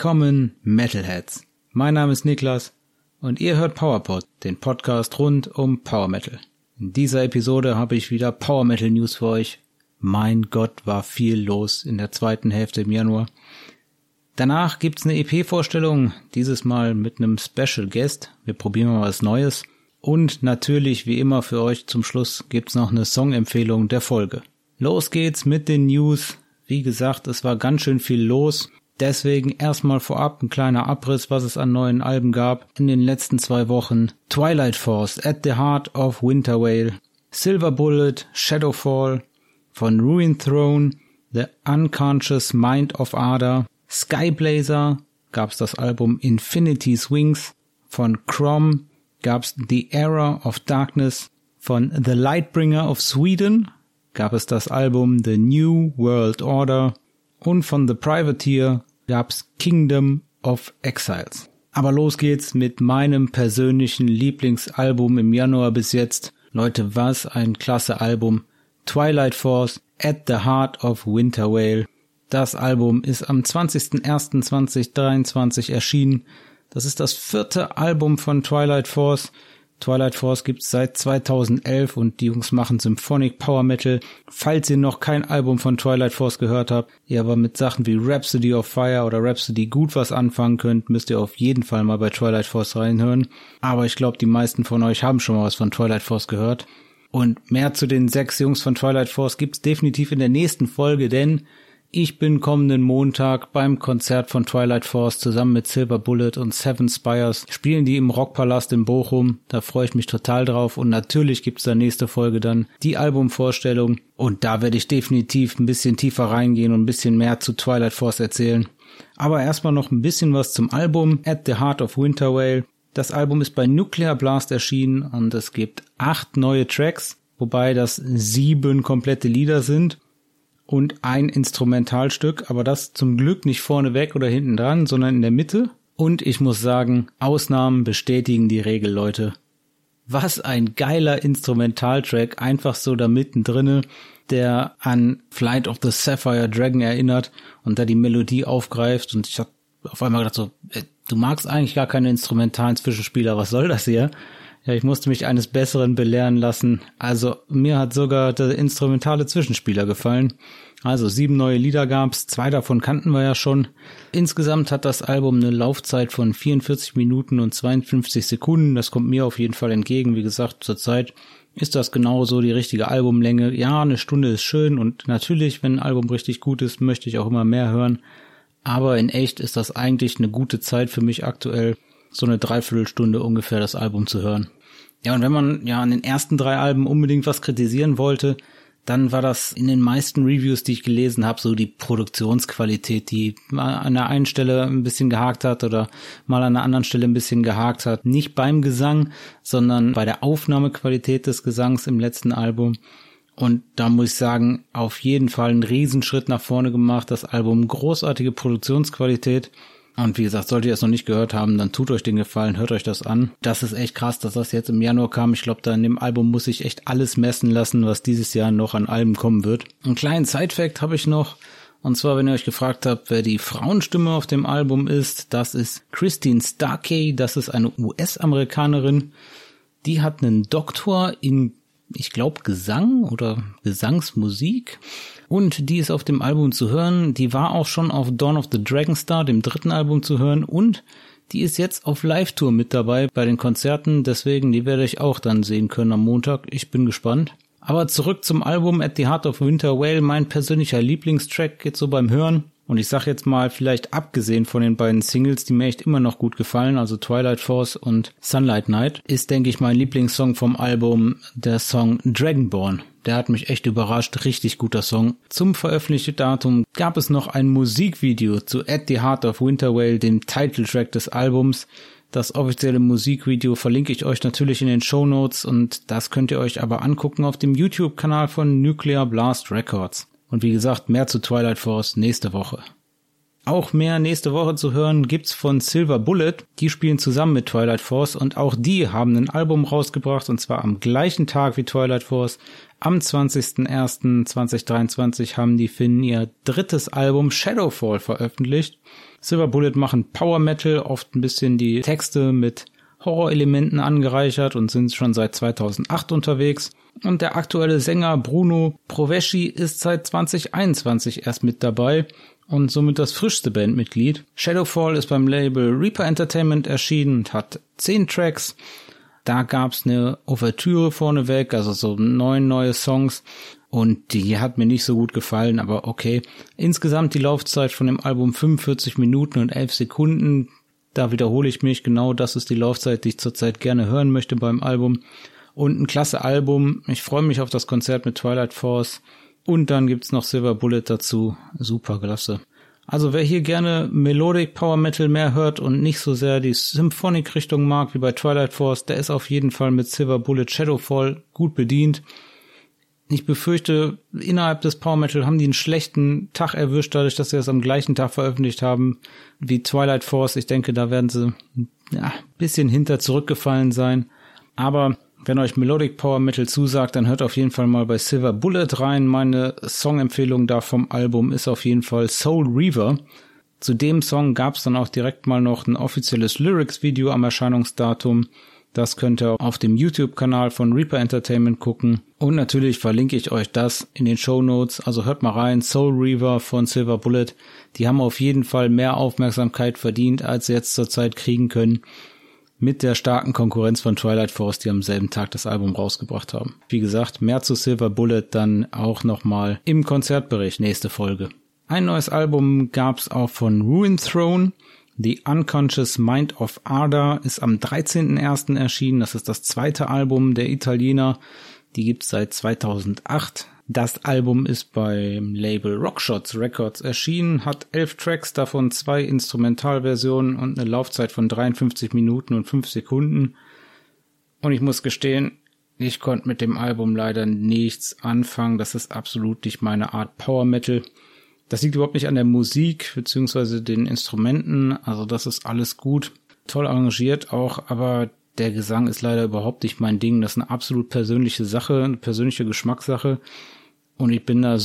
Willkommen, Metalheads. Mein Name ist Niklas und ihr hört PowerPod, den Podcast rund um Power Metal. In dieser Episode habe ich wieder Power Metal News für euch. Mein Gott, war viel los in der zweiten Hälfte im Januar. Danach gibt's eine EP-Vorstellung, dieses Mal mit einem Special Guest. Wir probieren mal was Neues. Und natürlich, wie immer für euch zum Schluss, gibt's noch eine Songempfehlung der Folge. Los geht's mit den News. Wie gesagt, es war ganz schön viel los. Deswegen erstmal vorab ein kleiner Abriss, was es an neuen Alben gab in den letzten zwei Wochen. Twilight Force, At the Heart of Winter Whale, Silver Bullet, Shadowfall, von Ruin Throne, The Unconscious Mind of Ada, Skyblazer, gab's das Album Infinity's Wings, von Crom gab's The Era of Darkness, von The Lightbringer of Sweden gab es das Album The New World Order und von The Privateer gab's Kingdom of Exiles. Aber los geht's mit meinem persönlichen Lieblingsalbum im Januar bis jetzt. Leute, was ein klasse Album. Twilight Force at the Heart of Winter Whale. Das Album ist am 20.01.2023 erschienen. Das ist das vierte Album von Twilight Force. Twilight Force gibt's seit 2011 und die Jungs machen Symphonic Power Metal. Falls ihr noch kein Album von Twilight Force gehört habt, ihr aber mit Sachen wie Rhapsody of Fire oder Rhapsody gut was anfangen könnt, müsst ihr auf jeden Fall mal bei Twilight Force reinhören. Aber ich glaube, die meisten von euch haben schon mal was von Twilight Force gehört. Und mehr zu den sechs Jungs von Twilight Force gibt's definitiv in der nächsten Folge, denn ich bin kommenden Montag beim Konzert von Twilight Force zusammen mit Silver Bullet und Seven Spires. Spielen die im Rockpalast in Bochum. Da freue ich mich total drauf. Und natürlich gibt's da nächste Folge dann die Albumvorstellung. Und da werde ich definitiv ein bisschen tiefer reingehen und ein bisschen mehr zu Twilight Force erzählen. Aber erstmal noch ein bisschen was zum Album At the Heart of Winter Whale. Das Album ist bei Nuclear Blast erschienen und es gibt acht neue Tracks, wobei das sieben komplette Lieder sind und ein Instrumentalstück, aber das zum Glück nicht vorneweg oder hinten dran, sondern in der Mitte. Und ich muss sagen, Ausnahmen bestätigen die Regel, Leute. Was ein geiler Instrumentaltrack, einfach so da mittendrinne, der an Flight of the Sapphire Dragon erinnert und da die Melodie aufgreift und ich hab auf einmal gedacht so, äh, du magst eigentlich gar keine instrumentalen Zwischenspieler, was soll das hier? Ja, ich musste mich eines Besseren belehren lassen. Also mir hat sogar der instrumentale Zwischenspieler gefallen. Also sieben neue Lieder gab's, zwei davon kannten wir ja schon. Insgesamt hat das Album eine Laufzeit von 44 Minuten und 52 Sekunden. Das kommt mir auf jeden Fall entgegen. Wie gesagt, zurzeit ist das genauso die richtige Albumlänge. Ja, eine Stunde ist schön und natürlich, wenn ein Album richtig gut ist, möchte ich auch immer mehr hören. Aber in echt ist das eigentlich eine gute Zeit für mich aktuell so eine Dreiviertelstunde ungefähr das Album zu hören. Ja, und wenn man ja an den ersten drei Alben unbedingt was kritisieren wollte, dann war das in den meisten Reviews, die ich gelesen habe, so die Produktionsqualität, die mal an der einen Stelle ein bisschen gehakt hat oder mal an der anderen Stelle ein bisschen gehakt hat. Nicht beim Gesang, sondern bei der Aufnahmequalität des Gesangs im letzten Album. Und da muss ich sagen, auf jeden Fall einen Riesenschritt nach vorne gemacht. Das Album großartige Produktionsqualität. Und wie gesagt, solltet ihr es noch nicht gehört haben, dann tut euch den Gefallen, hört euch das an. Das ist echt krass, dass das jetzt im Januar kam. Ich glaube, da in dem Album muss ich echt alles messen lassen, was dieses Jahr noch an Alben kommen wird. Einen kleinen Side-Fact habe ich noch. Und zwar, wenn ihr euch gefragt habt, wer die Frauenstimme auf dem Album ist, das ist Christine Starkey. Das ist eine US-Amerikanerin. Die hat einen Doktor in, ich glaube, Gesang oder Gesangsmusik. Und die ist auf dem Album zu hören. Die war auch schon auf Dawn of the Dragon Star, dem dritten Album zu hören. Und die ist jetzt auf Live-Tour mit dabei bei den Konzerten. Deswegen, die werde ich auch dann sehen können am Montag. Ich bin gespannt. Aber zurück zum Album At the Heart of Winter Whale. Mein persönlicher Lieblingstrack jetzt so beim Hören. Und ich sag jetzt mal, vielleicht abgesehen von den beiden Singles, die mir echt immer noch gut gefallen, also Twilight Force und Sunlight Night, ist, denke ich, mein Lieblingssong vom Album der Song Dragonborn. Der hat mich echt überrascht. Richtig guter Song. Zum Veröffentlichungsdatum gab es noch ein Musikvideo zu At the Heart of Winter Whale, dem Titeltrack des Albums. Das offizielle Musikvideo verlinke ich euch natürlich in den Show Notes und das könnt ihr euch aber angucken auf dem YouTube-Kanal von Nuclear Blast Records. Und wie gesagt, mehr zu Twilight Force nächste Woche. Auch mehr nächste Woche zu hören gibt's von Silver Bullet. Die spielen zusammen mit Twilight Force und auch die haben ein Album rausgebracht und zwar am gleichen Tag wie Twilight Force. Am 20.01.2023 haben die Finnen ihr drittes Album Shadowfall veröffentlicht. Silver Bullet machen Power Metal, oft ein bisschen die Texte mit Horrorelementen angereichert und sind schon seit 2008 unterwegs. Und der aktuelle Sänger Bruno Provesci ist seit 2021 erst mit dabei und somit das frischste Bandmitglied. Shadowfall ist beim Label Reaper Entertainment erschienen und hat zehn Tracks. Da gab's eine Ouvertüre vorneweg, also so neun neue Songs. Und die hat mir nicht so gut gefallen, aber okay. Insgesamt die Laufzeit von dem Album 45 Minuten und 11 Sekunden. Da wiederhole ich mich, genau das ist die Laufzeit, die ich zurzeit gerne hören möchte beim Album. Und ein klasse Album. Ich freue mich auf das Konzert mit Twilight Force. Und dann gibt's noch Silver Bullet dazu. Super klasse. Also wer hier gerne Melodic Power Metal mehr hört und nicht so sehr die Symphonic Richtung mag wie bei Twilight Force, der ist auf jeden Fall mit Silver Bullet Shadowfall gut bedient. Ich befürchte, innerhalb des Power Metal haben die einen schlechten Tag erwischt, dadurch, dass sie das am gleichen Tag veröffentlicht haben wie Twilight Force. Ich denke, da werden sie ja, bisschen hinter zurückgefallen sein. Aber wenn euch Melodic Power Metal zusagt, dann hört auf jeden Fall mal bei Silver Bullet rein. Meine Songempfehlung da vom Album ist auf jeden Fall Soul Reaver. Zu dem Song gab es dann auch direkt mal noch ein offizielles Lyrics-Video am Erscheinungsdatum. Das könnt ihr auf dem YouTube-Kanal von Reaper Entertainment gucken. Und natürlich verlinke ich euch das in den Show Notes. Also hört mal rein. Soul Reaver von Silver Bullet. Die haben auf jeden Fall mehr Aufmerksamkeit verdient, als sie jetzt zurzeit kriegen können mit der starken Konkurrenz von Twilight Force, die am selben Tag das Album rausgebracht haben. Wie gesagt, mehr zu Silver Bullet dann auch nochmal im Konzertbericht nächste Folge. Ein neues Album gab's auch von Ruin Throne. The Unconscious Mind of Arda ist am 13.01. erschienen. Das ist das zweite Album der Italiener. Die gibt's seit 2008. Das Album ist beim Label Rockshots Records erschienen, hat elf Tracks, davon zwei Instrumentalversionen und eine Laufzeit von 53 Minuten und 5 Sekunden. Und ich muss gestehen, ich konnte mit dem Album leider nichts anfangen. Das ist absolut nicht meine Art Power Metal. Das liegt überhaupt nicht an der Musik beziehungsweise den Instrumenten. Also das ist alles gut, toll arrangiert auch, aber der Gesang ist leider überhaupt nicht mein Ding. Das ist eine absolut persönliche Sache, eine persönliche Geschmackssache. Und ich bin da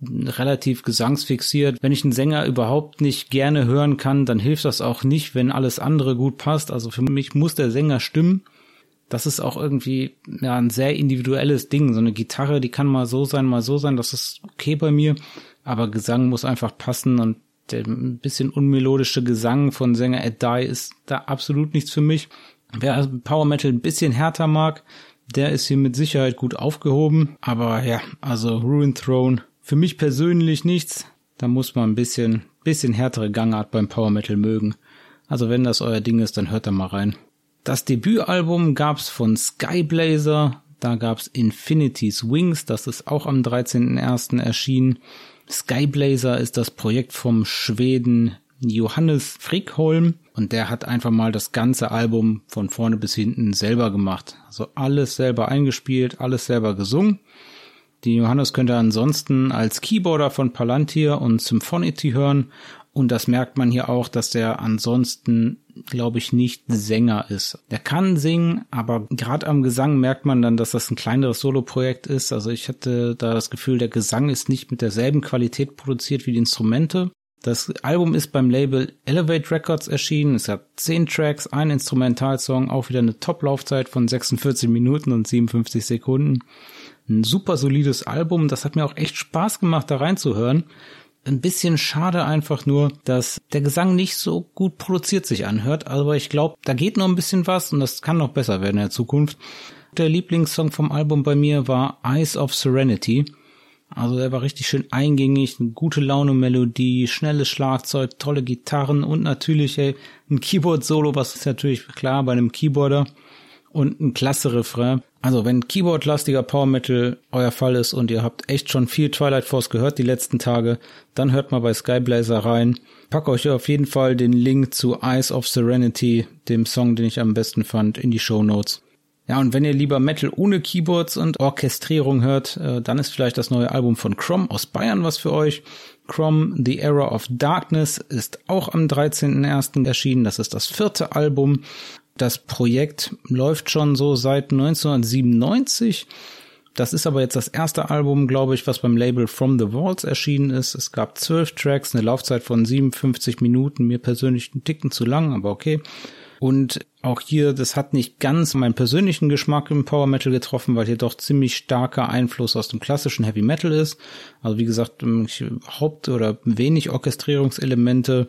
relativ gesangsfixiert. Wenn ich einen Sänger überhaupt nicht gerne hören kann, dann hilft das auch nicht, wenn alles andere gut passt. Also für mich muss der Sänger stimmen. Das ist auch irgendwie ja, ein sehr individuelles Ding. So eine Gitarre, die kann mal so sein, mal so sein. Das ist okay bei mir. Aber Gesang muss einfach passen und der ein bisschen unmelodische Gesang von Sänger Ed Dye ist da absolut nichts für mich. Wer Power Metal ein bisschen härter mag, der ist hier mit Sicherheit gut aufgehoben. Aber ja, also Ruin Throne für mich persönlich nichts. Da muss man ein bisschen, bisschen härtere Gangart beim Power Metal mögen. Also wenn das euer Ding ist, dann hört da mal rein. Das Debütalbum gab's von Skyblazer. Da gab's Infinity's Wings. Das ist auch am 13.01. erschienen. Skyblazer ist das Projekt vom Schweden Johannes Frickholm und der hat einfach mal das ganze Album von vorne bis hinten selber gemacht. Also alles selber eingespielt, alles selber gesungen. Die Johannes könnt ihr ansonsten als Keyboarder von Palantir und Symphonity hören und das merkt man hier auch, dass der ansonsten, glaube ich, nicht Sänger ist. Der kann singen, aber gerade am Gesang merkt man dann, dass das ein kleineres Soloprojekt ist. Also ich hatte da das Gefühl, der Gesang ist nicht mit derselben Qualität produziert wie die Instrumente. Das Album ist beim Label Elevate Records erschienen. Es hat zehn Tracks, ein Instrumentalsong, auch wieder eine Top-Laufzeit von 46 Minuten und 57 Sekunden. Ein super solides Album. Das hat mir auch echt Spaß gemacht, da reinzuhören. Ein bisschen schade einfach nur, dass der Gesang nicht so gut produziert sich anhört. Aber ich glaube, da geht noch ein bisschen was und das kann noch besser werden in der Zukunft. Der Lieblingssong vom Album bei mir war Eyes of Serenity. Also er war richtig schön eingängig, eine gute Laune Melodie, schnelles Schlagzeug, tolle Gitarren und natürlich ey, ein Keyboard-Solo, was ist natürlich klar bei einem Keyboarder und ein klasse Refrain. Also wenn Keyboard-lastiger Power Metal euer Fall ist und ihr habt echt schon viel Twilight Force gehört die letzten Tage, dann hört mal bei Skyblazer rein. Pack euch auf jeden Fall den Link zu Eyes of Serenity, dem Song, den ich am besten fand, in die Show Notes. Ja, und wenn ihr lieber Metal ohne Keyboards und Orchestrierung hört, äh, dann ist vielleicht das neue Album von Crom aus Bayern was für euch. Chrome The Era of Darkness ist auch am 13.01. erschienen. Das ist das vierte Album. Das Projekt läuft schon so seit 1997. Das ist aber jetzt das erste Album, glaube ich, was beim Label From the Walls erschienen ist. Es gab zwölf Tracks, eine Laufzeit von 57 Minuten, mir persönlich ein Ticken zu lang, aber okay. Und auch hier, das hat nicht ganz meinen persönlichen Geschmack im Power Metal getroffen, weil hier doch ziemlich starker Einfluss aus dem klassischen Heavy Metal ist. Also wie gesagt, Haupt- oder wenig Orchestrierungselemente.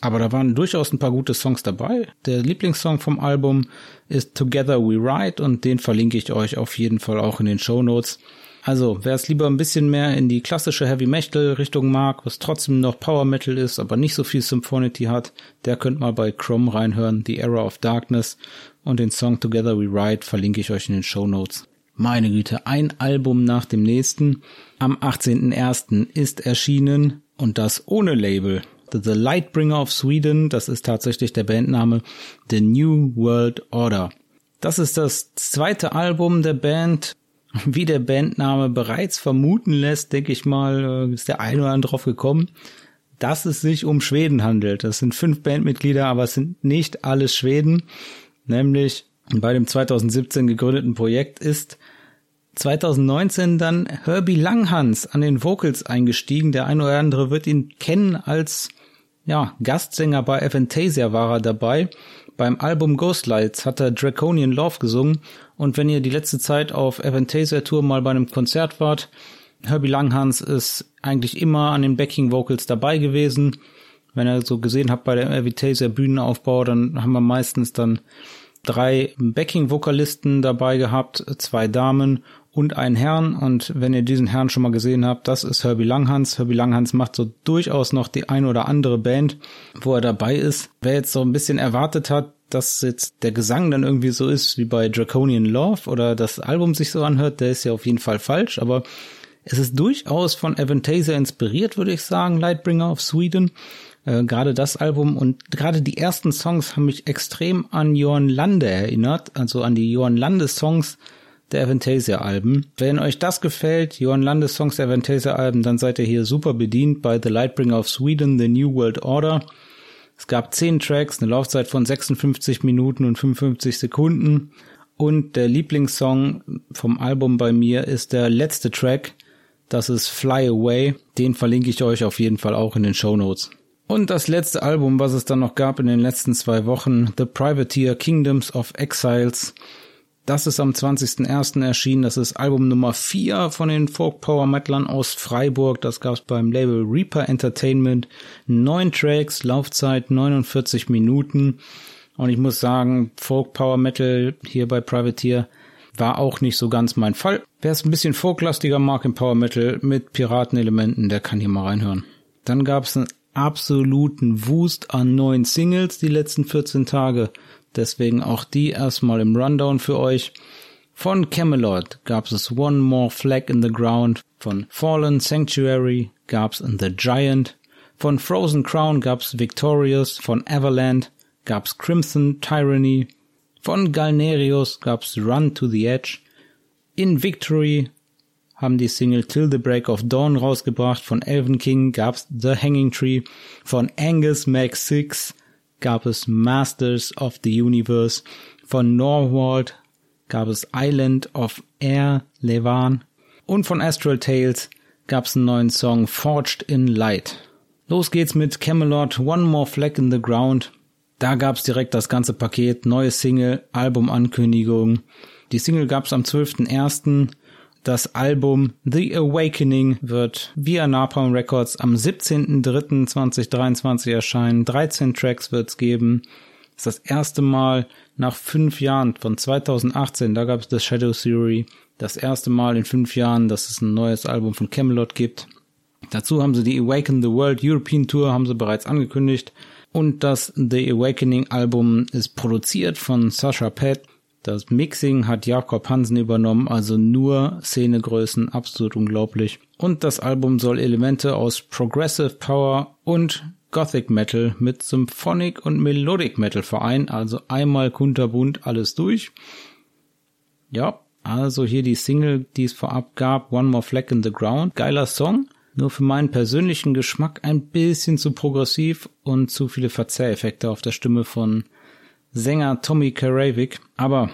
Aber da waren durchaus ein paar gute Songs dabei. Der Lieblingssong vom Album ist Together We Ride und den verlinke ich euch auf jeden Fall auch in den Show Notes. Also, wer es lieber ein bisschen mehr in die klassische Heavy Metal Richtung mag, was trotzdem noch Power Metal ist, aber nicht so viel Symphonity hat, der könnt mal bei Chrome reinhören, The Era of Darkness und den Song Together We Ride verlinke ich euch in den Show Notes. Meine Güte, ein Album nach dem nächsten. Am 18.01. ist erschienen und das ohne Label. The Lightbringer of Sweden, das ist tatsächlich der Bandname, The New World Order. Das ist das zweite Album der Band wie der Bandname bereits vermuten lässt, denke ich mal, äh, ist der eine oder andere drauf gekommen, dass es sich um Schweden handelt. Das sind fünf Bandmitglieder, aber es sind nicht alles Schweden. Nämlich bei dem 2017 gegründeten Projekt ist 2019 dann Herbie Langhans an den Vocals eingestiegen. Der eine oder andere wird ihn kennen als ja, Gastsänger bei Aventasia war er dabei. Beim Album Ghostlights hat er Draconian Love gesungen und wenn ihr die letzte Zeit auf Aventasia Tour mal bei einem Konzert wart, Herbie Langhans ist eigentlich immer an den Backing Vocals dabei gewesen. Wenn ihr so gesehen habt bei der Aventasia Bühnenaufbau, dann haben wir meistens dann drei Backing Vokalisten dabei gehabt, zwei Damen und einen Herrn. Und wenn ihr diesen Herrn schon mal gesehen habt, das ist Herbie Langhans. Herbie Langhans macht so durchaus noch die ein oder andere Band, wo er dabei ist. Wer jetzt so ein bisschen erwartet hat, dass jetzt der Gesang dann irgendwie so ist wie bei Draconian Love oder das Album sich so anhört, der ist ja auf jeden Fall falsch, aber es ist durchaus von Aventasia inspiriert, würde ich sagen, Lightbringer of Sweden. Äh, gerade das Album und gerade die ersten Songs haben mich extrem an Johan Lande erinnert, also an die Johan Lande Songs der Aventasia Alben. Wenn euch das gefällt, Johan Lande Songs der Aventasia Alben, dann seid ihr hier super bedient bei The Lightbringer of Sweden, The New World Order. Es gab zehn Tracks, eine Laufzeit von 56 Minuten und 55 Sekunden. Und der Lieblingssong vom Album bei mir ist der letzte Track. Das ist Fly Away. Den verlinke ich euch auf jeden Fall auch in den Show Notes. Und das letzte Album, was es dann noch gab in den letzten zwei Wochen, The Privateer Kingdoms of Exiles. Das ist am 20.01. erschienen. Das ist Album Nummer 4 von den Folk Power Metalern aus Freiburg. Das gab es beim Label Reaper Entertainment. Neun Tracks, Laufzeit 49 Minuten. Und ich muss sagen, Folk Power Metal hier bei Privateer war auch nicht so ganz mein Fall. Wer es ein bisschen folklastiger mag im Power Metal mit Piratenelementen, der kann hier mal reinhören. Dann gab es einen absoluten Wust an neuen Singles die letzten 14 Tage. Deswegen auch die erstmal im Rundown für euch. Von Camelot gab es One More Flag in the Ground. Von Fallen Sanctuary gab es The Giant. Von Frozen Crown gab es Victorious. Von Everland gab es Crimson Tyranny. Von Galnerius gab es Run to the Edge. In Victory haben die Single Till the Break of Dawn rausgebracht. Von Elven King gab's The Hanging Tree. Von Angus Mac 6 gab es Masters of the Universe. Von Norwald gab es Island of Air Levan. Und von Astral Tales gab es einen neuen Song Forged in Light. Los geht's mit Camelot, One More Flag in the Ground. Da gab's direkt das ganze Paket, neue Single, Albumankündigung. Die Single gab's am 12.01. Das Album The Awakening wird via Napalm Records am 17.03.2023 erscheinen. 13 Tracks wird's geben. Das ist das erste Mal nach fünf Jahren von 2018, da gab es das Shadow Theory, das erste Mal in fünf Jahren, dass es ein neues Album von Camelot gibt. Dazu haben sie die Awaken the World European Tour, haben sie bereits angekündigt. Und das The Awakening Album ist produziert von Sasha Pett das Mixing hat Jakob Hansen übernommen, also nur Szenegrößen, absolut unglaublich. Und das Album soll Elemente aus Progressive Power und Gothic Metal mit Symphonic und Melodic Metal vereinen, also einmal kunterbunt alles durch. Ja, also hier die Single, die es vorab gab, One More Flag in the Ground, geiler Song. nur für meinen persönlichen Geschmack ein bisschen zu progressiv und zu viele Verzehreffekte auf der Stimme von Sänger Tommy Karavik. Aber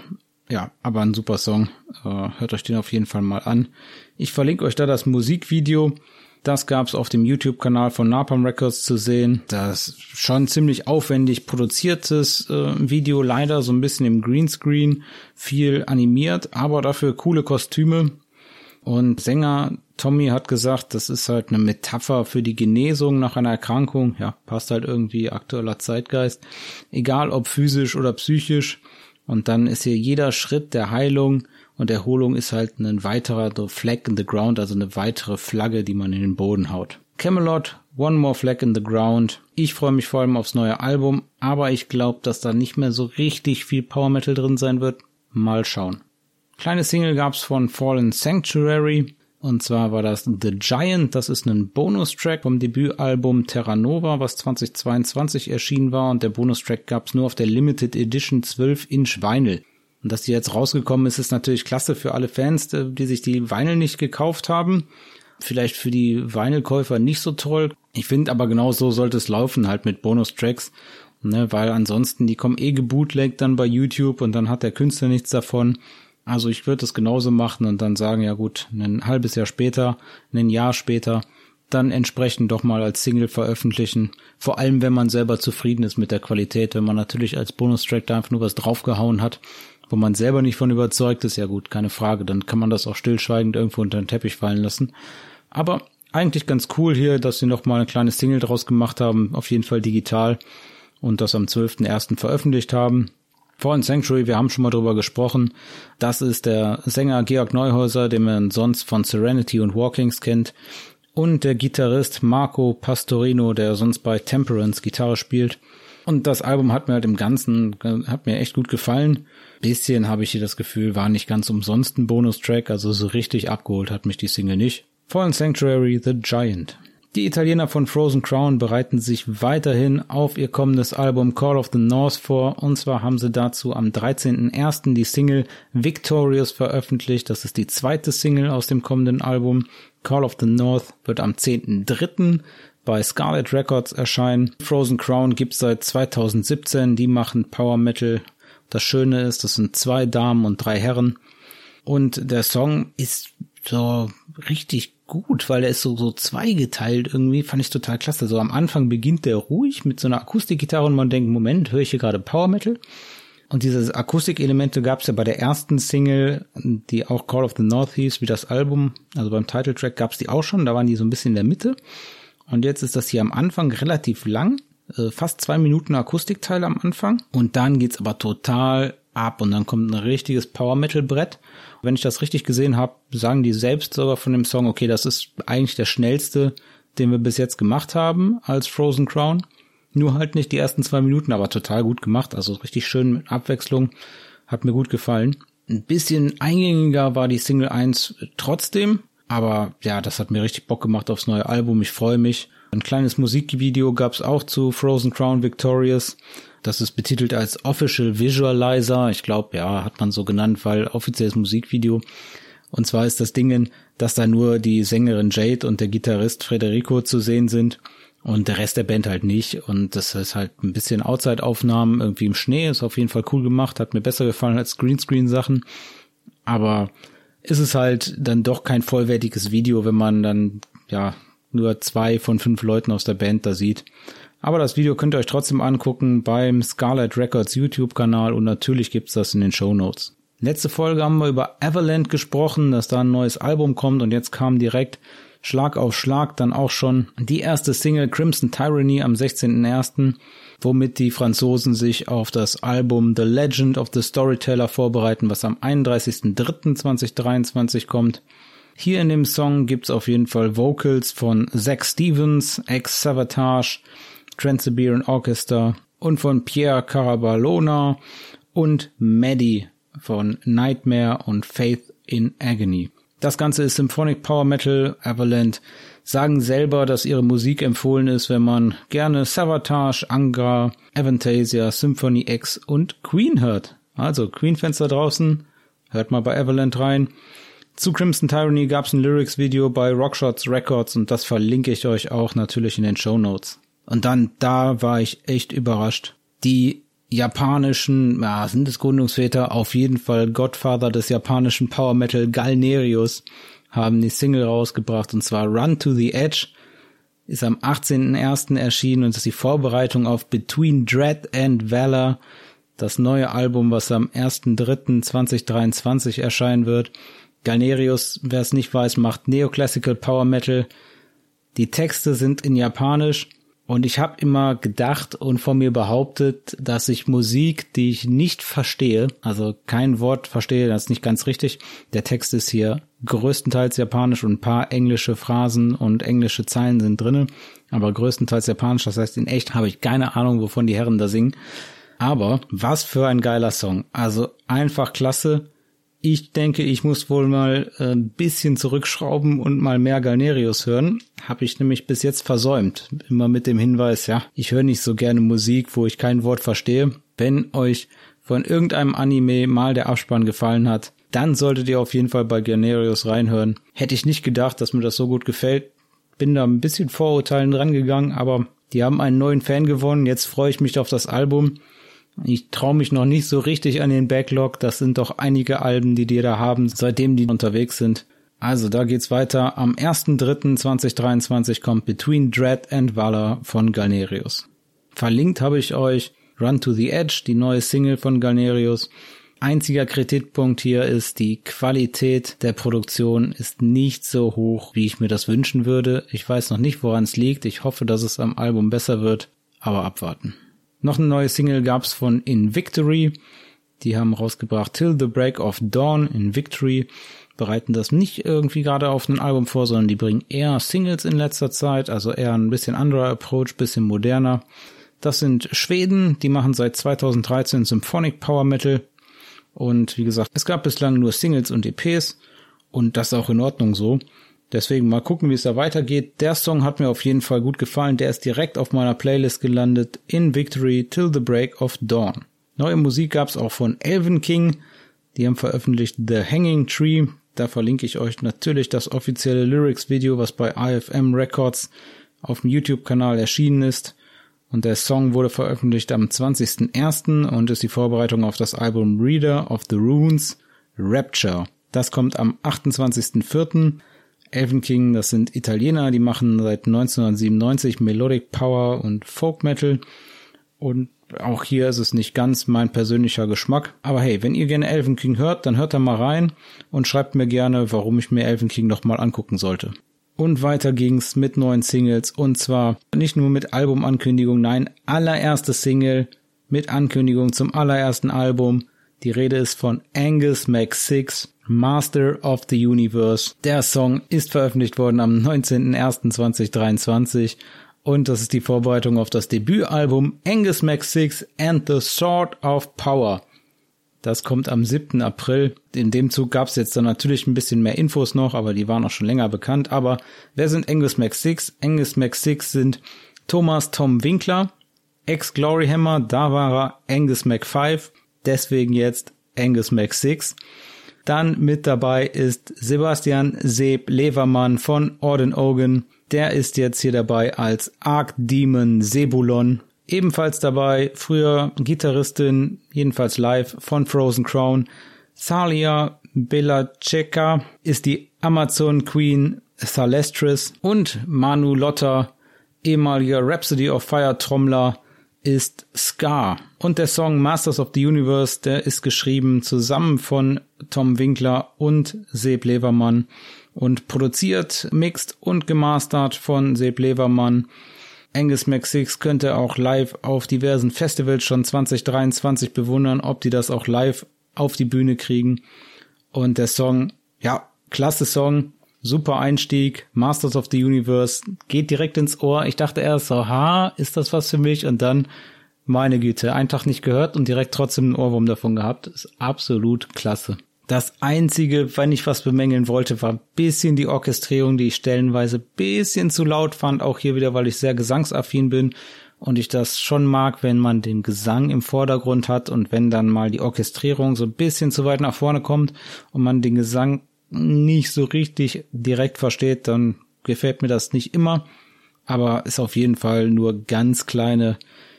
ja, aber ein super Song. Äh, hört euch den auf jeden Fall mal an. Ich verlinke euch da das Musikvideo. Das gab's auf dem YouTube-Kanal von Napalm Records zu sehen. Das schon ziemlich aufwendig produziertes äh, Video, leider so ein bisschen im Greenscreen, viel animiert, aber dafür coole Kostüme. Und Sänger Tommy hat gesagt, das ist halt eine Metapher für die Genesung nach einer Erkrankung. Ja, passt halt irgendwie aktueller Zeitgeist. Egal ob physisch oder psychisch. Und dann ist hier jeder Schritt der Heilung und Erholung ist halt ein weiterer Flag in the Ground, also eine weitere Flagge, die man in den Boden haut. Camelot, One More Flag in the Ground. Ich freue mich vor allem aufs neue Album, aber ich glaube, dass da nicht mehr so richtig viel Power Metal drin sein wird. Mal schauen. Kleine Single gab's von Fallen Sanctuary. Und zwar war das The Giant. Das ist ein Bonustrack vom Debütalbum Terra Nova, was 2022 erschienen war. Und der Bonustrack gab's nur auf der Limited Edition 12 Inch Vinyl. Und dass die jetzt rausgekommen ist, ist natürlich klasse für alle Fans, äh, die sich die Vinyl nicht gekauft haben. Vielleicht für die Vinylkäufer nicht so toll. Ich finde aber genau so sollte es laufen, halt mit Bonustracks. Ne, weil ansonsten, die kommen eh gebootlegt dann bei YouTube und dann hat der Künstler nichts davon. Also ich würde es genauso machen und dann sagen, ja gut, ein halbes Jahr später, ein Jahr später, dann entsprechend doch mal als Single veröffentlichen. Vor allem, wenn man selber zufrieden ist mit der Qualität. Wenn man natürlich als Bonustrack da einfach nur was draufgehauen hat, wo man selber nicht von überzeugt ist, ja gut, keine Frage, dann kann man das auch stillschweigend irgendwo unter den Teppich fallen lassen. Aber eigentlich ganz cool hier, dass sie noch mal eine kleine Single draus gemacht haben, auf jeden Fall digital und das am 12.01. veröffentlicht haben. Fallen Sanctuary, wir haben schon mal drüber gesprochen. Das ist der Sänger Georg Neuhäuser, den man sonst von Serenity und Walkings kennt. Und der Gitarrist Marco Pastorino, der sonst bei Temperance Gitarre spielt. Und das Album hat mir halt im Ganzen, hat mir echt gut gefallen. Bisschen habe ich hier das Gefühl, war nicht ganz umsonst ein Bonustrack, also so richtig abgeholt hat mich die Single nicht. Fallen Sanctuary, The Giant. Die Italiener von Frozen Crown bereiten sich weiterhin auf ihr kommendes Album Call of the North vor und zwar haben sie dazu am 13.01. die Single Victorious veröffentlicht. Das ist die zweite Single aus dem kommenden Album. Call of the North wird am 10.03 bei Scarlet Records erscheinen. Frozen Crown gibt's seit 2017. Die machen Power Metal. Das Schöne ist, das sind zwei Damen und drei Herren. Und der Song ist so richtig gut, weil er ist so, so zweigeteilt irgendwie. Fand ich total klasse. So am Anfang beginnt der ruhig mit so einer Akustikgitarre und man denkt, Moment, höre ich hier gerade Power Metal? Und diese Akustikelemente gab es ja bei der ersten Single, die auch Call of the North hieß, wie das Album. Also beim Titeltrack gab es die auch schon. Da waren die so ein bisschen in der Mitte. Und jetzt ist das hier am Anfang relativ lang, äh, fast zwei Minuten Akustikteil am Anfang. Und dann geht's aber total ab und dann kommt ein richtiges Power Metal Brett. Wenn ich das richtig gesehen habe, sagen die selbst sogar von dem Song, okay, das ist eigentlich der schnellste, den wir bis jetzt gemacht haben als Frozen Crown. Nur halt nicht die ersten zwei Minuten, aber total gut gemacht. Also richtig schön mit Abwechslung. Hat mir gut gefallen. Ein bisschen eingängiger war die Single 1 trotzdem. Aber ja, das hat mir richtig Bock gemacht aufs neue Album. Ich freue mich. Ein kleines Musikvideo gab es auch zu Frozen Crown Victorious. Das ist betitelt als Official Visualizer. Ich glaube, ja, hat man so genannt, weil offizielles Musikvideo. Und zwar ist das Ding, dass da nur die Sängerin Jade und der Gitarrist Federico zu sehen sind und der Rest der Band halt nicht. Und das ist halt ein bisschen Outside-Aufnahmen, irgendwie im Schnee. Ist auf jeden Fall cool gemacht, hat mir besser gefallen als Greenscreen-Sachen. Aber ist es halt dann doch kein vollwertiges Video, wenn man dann ja nur zwei von fünf Leuten aus der Band da sieht. Aber das Video könnt ihr euch trotzdem angucken beim Scarlet Records YouTube-Kanal und natürlich gibt's das in den Show Notes. Letzte Folge haben wir über Avalanche gesprochen, dass da ein neues Album kommt und jetzt kam direkt Schlag auf Schlag dann auch schon die erste Single Crimson Tyranny am 16.01 womit die Franzosen sich auf das Album The Legend of the Storyteller vorbereiten, was am 31.03.2023 kommt. Hier in dem Song gibt's auf jeden Fall Vocals von Zach Stevens, ex-Savatage, Trans-Siberian Orchestra und von Pierre Carabalona und Maddie von Nightmare und Faith in Agony. Das Ganze ist Symphonic Power Metal, Avalanche sagen selber, dass ihre Musik empfohlen ist, wenn man gerne Savatage, Angra, Avantasia, Symphony X und Queen hört. Also Queen-Fans da draußen, hört mal bei Avalanche rein. Zu Crimson Tyranny gab es ein Lyrics-Video bei Rockshots Records und das verlinke ich euch auch natürlich in den Show Notes. Und dann, da war ich echt überrascht. Die japanischen, ja, sind es Gründungsväter, auf jeden Fall Godfather des japanischen Power Metal Galnerius haben die Single rausgebracht und zwar Run to the Edge ist am 18.01. erschienen und ist die Vorbereitung auf Between Dread and Valor, das neue Album, was am 1.3.2023 erscheinen wird. Galnerius, wer es nicht weiß, macht Neoclassical Power Metal. Die Texte sind in Japanisch und ich habe immer gedacht und von mir behauptet, dass ich Musik, die ich nicht verstehe, also kein Wort verstehe, das ist nicht ganz richtig. Der Text ist hier größtenteils japanisch und ein paar englische Phrasen und englische Zeilen sind drinnen, aber größtenteils japanisch. Das heißt, in echt habe ich keine Ahnung, wovon die Herren da singen. Aber was für ein geiler Song. Also einfach klasse. Ich denke, ich muss wohl mal äh, ein bisschen zurückschrauben und mal mehr Galnerius hören. Habe ich nämlich bis jetzt versäumt. Immer mit dem Hinweis, ja, ich höre nicht so gerne Musik, wo ich kein Wort verstehe. Wenn euch von irgendeinem Anime mal der Abspann gefallen hat, dann solltet ihr auf jeden Fall bei Galnerius reinhören. Hätte ich nicht gedacht, dass mir das so gut gefällt. Bin da ein bisschen Vorurteilen dran gegangen, aber die haben einen neuen Fan gewonnen. Jetzt freue ich mich auf das Album. Ich traue mich noch nicht so richtig an den Backlog. Das sind doch einige Alben, die die da haben, seitdem die unterwegs sind. Also, da geht's weiter. Am 1.3.2023 kommt Between Dread and Valor von Galnerius. Verlinkt habe ich euch Run to the Edge, die neue Single von Galnerius. Einziger Kritikpunkt hier ist, die Qualität der Produktion ist nicht so hoch, wie ich mir das wünschen würde. Ich weiß noch nicht, woran es liegt. Ich hoffe, dass es am Album besser wird, aber abwarten. Noch eine neue Single gab's von In Victory. Die haben rausgebracht Till the Break of Dawn in Victory. Bereiten das nicht irgendwie gerade auf ein Album vor, sondern die bringen eher Singles in letzter Zeit, also eher ein bisschen anderer Approach, bisschen moderner. Das sind Schweden, die machen seit 2013 Symphonic Power Metal. Und wie gesagt, es gab bislang nur Singles und EPs und das ist auch in Ordnung so. Deswegen mal gucken, wie es da weitergeht. Der Song hat mir auf jeden Fall gut gefallen. Der ist direkt auf meiner Playlist gelandet. In Victory Till the Break of Dawn. Neue Musik gab's auch von Elven King. Die haben veröffentlicht The Hanging Tree. Da verlinke ich euch natürlich das offizielle Lyrics-Video, was bei IFM Records auf dem YouTube-Kanal erschienen ist. Und der Song wurde veröffentlicht am 20.01. und ist die Vorbereitung auf das Album Reader of the Runes Rapture. Das kommt am 28.04. Elven King, das sind Italiener, die machen seit 1997 Melodic Power und Folk Metal. Und auch hier ist es nicht ganz mein persönlicher Geschmack. Aber hey, wenn ihr gerne Elven King hört, dann hört da mal rein und schreibt mir gerne, warum ich mir Elven King nochmal angucken sollte. Und weiter ging's mit neuen Singles und zwar nicht nur mit Albumankündigung, nein, allererste Single mit Ankündigung zum allerersten Album. Die Rede ist von Angus Mac 6 Master of the Universe. Der Song ist veröffentlicht worden am 19.01.2023 und das ist die Vorbereitung auf das Debütalbum Angus Mac 6 and the Sword of Power. Das kommt am 7. April. In dem Zug gab es jetzt dann natürlich ein bisschen mehr Infos noch, aber die waren auch schon länger bekannt. Aber wer sind Angus Mac 6? Angus Mac 6 sind Thomas Tom Winkler, Ex-Glory Hammer, da war er Angus Mac 5, deswegen jetzt Angus Mac 6. Dann mit dabei ist Sebastian Seb Levermann von Orden Ogan. Der ist jetzt hier dabei als Arc Demon Sebulon. Ebenfalls dabei früher Gitarristin, jedenfalls live von Frozen Crown. Thalia Belaceka ist die Amazon Queen Thalestris und Manu Lotta, ehemaliger Rhapsody of Fire Trommler, ist Scar. Und der Song Masters of the Universe, der ist geschrieben zusammen von Tom Winkler und Seb Levermann und produziert, mixt und gemastert von Seb Levermann. Angus McSix könnte auch live auf diversen Festivals schon 2023 bewundern, ob die das auch live auf die Bühne kriegen. Und der Song, ja, klasse Song, super Einstieg, Masters of the Universe, geht direkt ins Ohr. Ich dachte erst so, ha, ist das was für mich? Und dann, meine Güte, einen Tag nicht gehört und direkt trotzdem einen Ohrwurm davon gehabt. Ist absolut klasse. Das einzige, wenn ich was bemängeln wollte, war ein bisschen die Orchestrierung, die ich stellenweise bisschen zu laut fand. Auch hier wieder, weil ich sehr gesangsaffin bin und ich das schon mag, wenn man den Gesang im Vordergrund hat und wenn dann mal die Orchestrierung so ein bisschen zu weit nach vorne kommt und man den Gesang nicht so richtig direkt versteht, dann gefällt mir das nicht immer. Aber ist auf jeden Fall nur ganz kleine,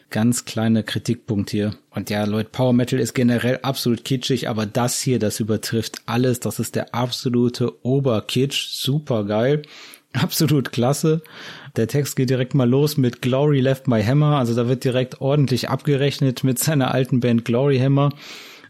ganz kleine Kritikpunkt hier. Und ja, Leute, Power Metal ist generell absolut kitschig, aber das hier, das übertrifft alles. Das ist der absolute Oberkitsch. Super geil. Absolut klasse. Der Text geht direkt mal los mit Glory Left My Hammer. Also da wird direkt ordentlich abgerechnet mit seiner alten Band Glory Hammer.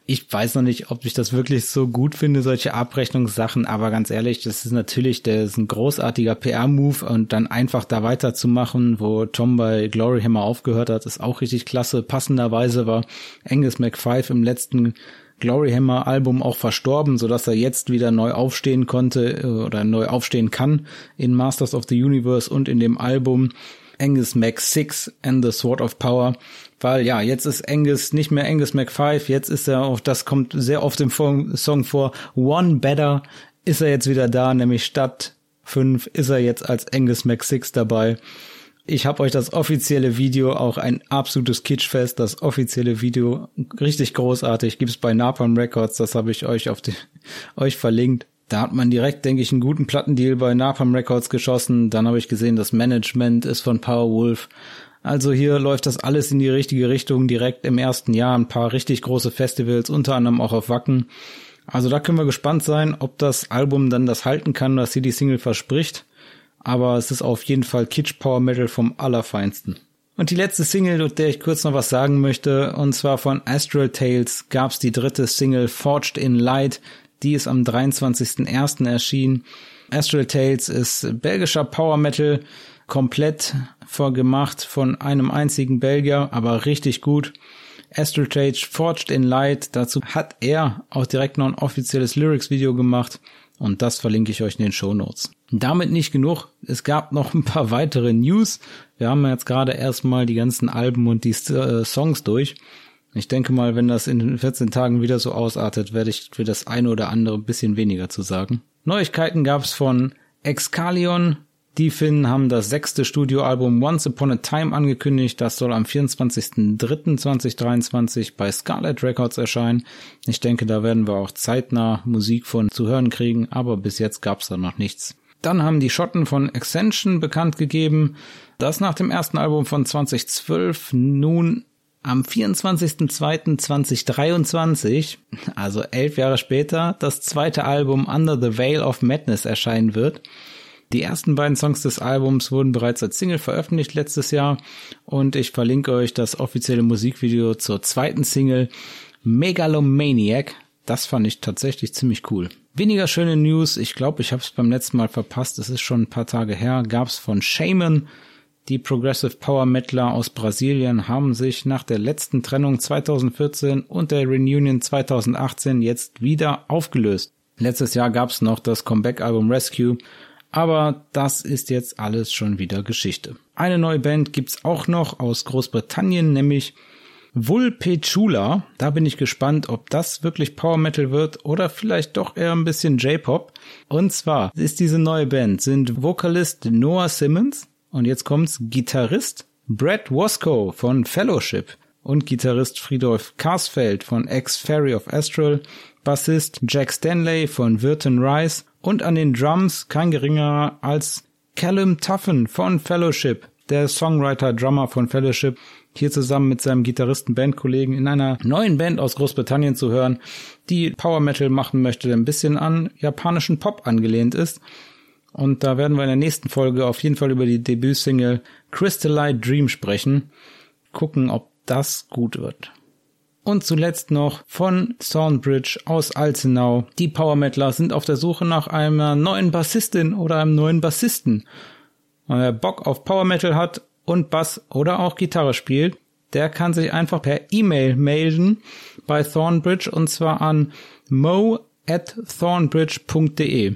Ich weiß noch nicht, ob ich das wirklich so gut finde, solche Abrechnungssachen, aber ganz ehrlich, das ist natürlich, der ist ein großartiger PR-Move und dann einfach da weiterzumachen, wo Tom bei Glory Hammer aufgehört hat, ist auch richtig klasse. Passenderweise war Angus McFive im letzten Glory Hammer Album auch verstorben, so dass er jetzt wieder neu aufstehen konnte äh, oder neu aufstehen kann in Masters of the Universe und in dem Album Angus Mac 6 and the Sword of Power, weil ja, jetzt ist Angus nicht mehr Angus Mac 5, jetzt ist er auch, das kommt sehr oft im Song vor, One Better ist er jetzt wieder da, nämlich statt 5 ist er jetzt als Angus Mac 6 dabei. Ich habe euch das offizielle Video, auch ein absolutes Kitschfest, das offizielle Video, richtig großartig, gibt's bei Napalm Records, das habe ich euch auf die, euch verlinkt. Da hat man direkt, denke ich, einen guten Plattendeal bei Napalm Records geschossen. Dann habe ich gesehen, das Management ist von Powerwolf. Also hier läuft das alles in die richtige Richtung. Direkt im ersten Jahr ein paar richtig große Festivals, unter anderem auch auf Wacken. Also da können wir gespannt sein, ob das Album dann das halten kann, was hier die Single verspricht. Aber es ist auf jeden Fall Kitsch Power Metal vom Allerfeinsten. Und die letzte Single, mit der ich kurz noch was sagen möchte, und zwar von Astral Tales, gab's die dritte Single Forged in Light. Die ist am 23.01. erschienen. Astral Tales ist belgischer Power Metal, komplett vorgemacht von einem einzigen Belgier, aber richtig gut. Astral Tales Forged in Light, dazu hat er auch direkt noch ein offizielles Lyrics-Video gemacht und das verlinke ich euch in den Show. Damit nicht genug, es gab noch ein paar weitere News. Wir haben jetzt gerade erstmal die ganzen Alben und die äh, Songs durch. Ich denke mal, wenn das in 14 Tagen wieder so ausartet, werde ich für das eine oder andere ein bisschen weniger zu sagen. Neuigkeiten gab es von Excalion. Die Finnen haben das sechste Studioalbum Once Upon a Time angekündigt. Das soll am 24.03.2023 bei Scarlet Records erscheinen. Ich denke, da werden wir auch zeitnah Musik von zu hören kriegen, aber bis jetzt gab es da noch nichts. Dann haben die Schotten von Extension bekannt gegeben, dass nach dem ersten Album von 2012 nun am 24.02.2023, also elf Jahre später, das zweite Album Under the Veil of Madness erscheinen wird. Die ersten beiden Songs des Albums wurden bereits als Single veröffentlicht letztes Jahr und ich verlinke euch das offizielle Musikvideo zur zweiten Single Megalomaniac. Das fand ich tatsächlich ziemlich cool. Weniger schöne News, ich glaube, ich habe es beim letzten Mal verpasst, es ist schon ein paar Tage her, gab es von Shaman die Progressive Power Metaler aus Brasilien haben sich nach der letzten Trennung 2014 und der Reunion 2018 jetzt wieder aufgelöst. Letztes Jahr gab es noch das Comeback-Album Rescue, aber das ist jetzt alles schon wieder Geschichte. Eine neue Band gibt's auch noch aus Großbritannien, nämlich Vulpechula. Da bin ich gespannt, ob das wirklich Power Metal wird oder vielleicht doch eher ein bisschen J-Pop. Und zwar ist diese neue Band, sind Vokalist Noah Simmons, und jetzt kommt's Gitarrist Brad Wasco von Fellowship und Gitarrist Friedolf Karsfeld von Ex Ferry of Astral, Bassist Jack Stanley von Virton Rice und an den Drums kein geringerer als Callum Tuffen von Fellowship, der Songwriter-Drummer von Fellowship, hier zusammen mit seinem Gitarristen-Bandkollegen in einer neuen Band aus Großbritannien zu hören, die Power Metal machen möchte, der ein bisschen an japanischen Pop angelehnt ist und da werden wir in der nächsten Folge auf jeden Fall über die Debütsingle Crystallite Dream sprechen. Gucken, ob das gut wird. Und zuletzt noch von Thornbridge aus Alzenau. Die Power Metaler sind auf der Suche nach einer neuen Bassistin oder einem neuen Bassisten. Und wer Bock auf Power Metal hat und Bass oder auch Gitarre spielt, der kann sich einfach per E-Mail melden bei Thornbridge und zwar an mo at thornbridge.de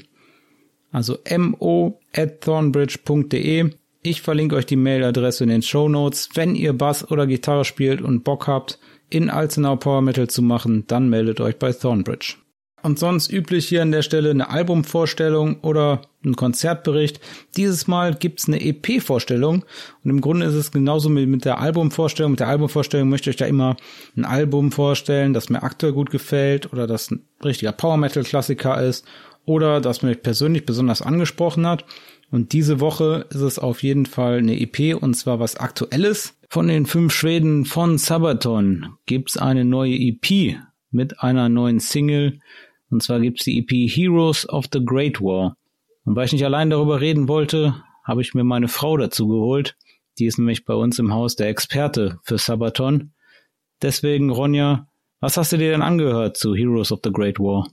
also mo@thornbridge.de. Ich verlinke euch die Mailadresse in den Show Notes. Wenn ihr Bass oder Gitarre spielt und Bock habt, in Alzenau Power Metal zu machen, dann meldet euch bei Thornbridge. Und sonst üblich hier an der Stelle eine Albumvorstellung oder ein Konzertbericht. Dieses Mal gibt's eine EP-Vorstellung und im Grunde ist es genauso mit, mit der Albumvorstellung. Mit der Albumvorstellung möchte ich euch da immer ein Album vorstellen, das mir aktuell gut gefällt oder das ein richtiger Power Metal Klassiker ist oder das mich persönlich besonders angesprochen hat. Und diese Woche ist es auf jeden Fall eine EP und zwar was Aktuelles. Von den fünf Schweden von Sabaton gibt's eine neue EP mit einer neuen Single. Und zwar gibt's die EP Heroes of the Great War. Und weil ich nicht allein darüber reden wollte, habe ich mir meine Frau dazu geholt. Die ist nämlich bei uns im Haus der Experte für Sabaton. Deswegen, Ronja, was hast du dir denn angehört zu Heroes of the Great War?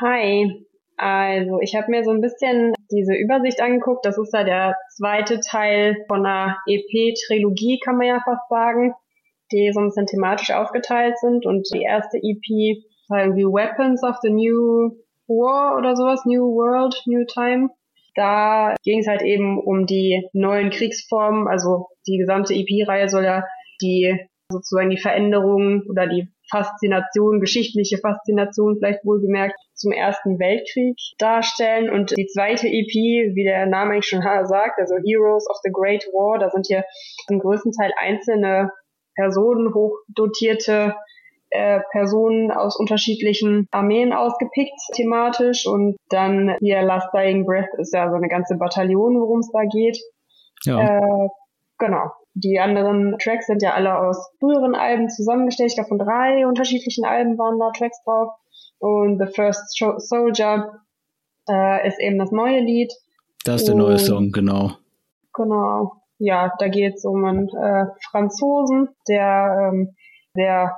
Hi, also ich habe mir so ein bisschen diese Übersicht angeguckt. Das ist ja der zweite Teil von einer EP-Trilogie, kann man ja fast sagen, die so ein bisschen thematisch aufgeteilt sind. Und die erste EP war irgendwie Weapons of the New War oder sowas, New World, New Time. Da ging es halt eben um die neuen Kriegsformen. Also die gesamte EP-Reihe soll ja die sozusagen die Veränderungen oder die Faszination, geschichtliche Faszination vielleicht wohlgemerkt zum Ersten Weltkrieg darstellen. Und die zweite EP, wie der Name eigentlich schon sagt, also Heroes of the Great War, da sind hier im größten Teil einzelne Personen, hochdotierte äh, Personen aus unterschiedlichen Armeen ausgepickt thematisch und dann hier Last Dying Breath ist ja so eine ganze Bataillon, worum es da geht. Ja. Äh, genau. Die anderen Tracks sind ja alle aus früheren Alben zusammengestellt. Ich glaube, von drei unterschiedlichen Alben waren da Tracks drauf. Und The First Soldier äh, ist eben das neue Lied. Das ist der neue Song, genau. Genau. Ja, da geht es um einen äh, Franzosen, der ähm, sehr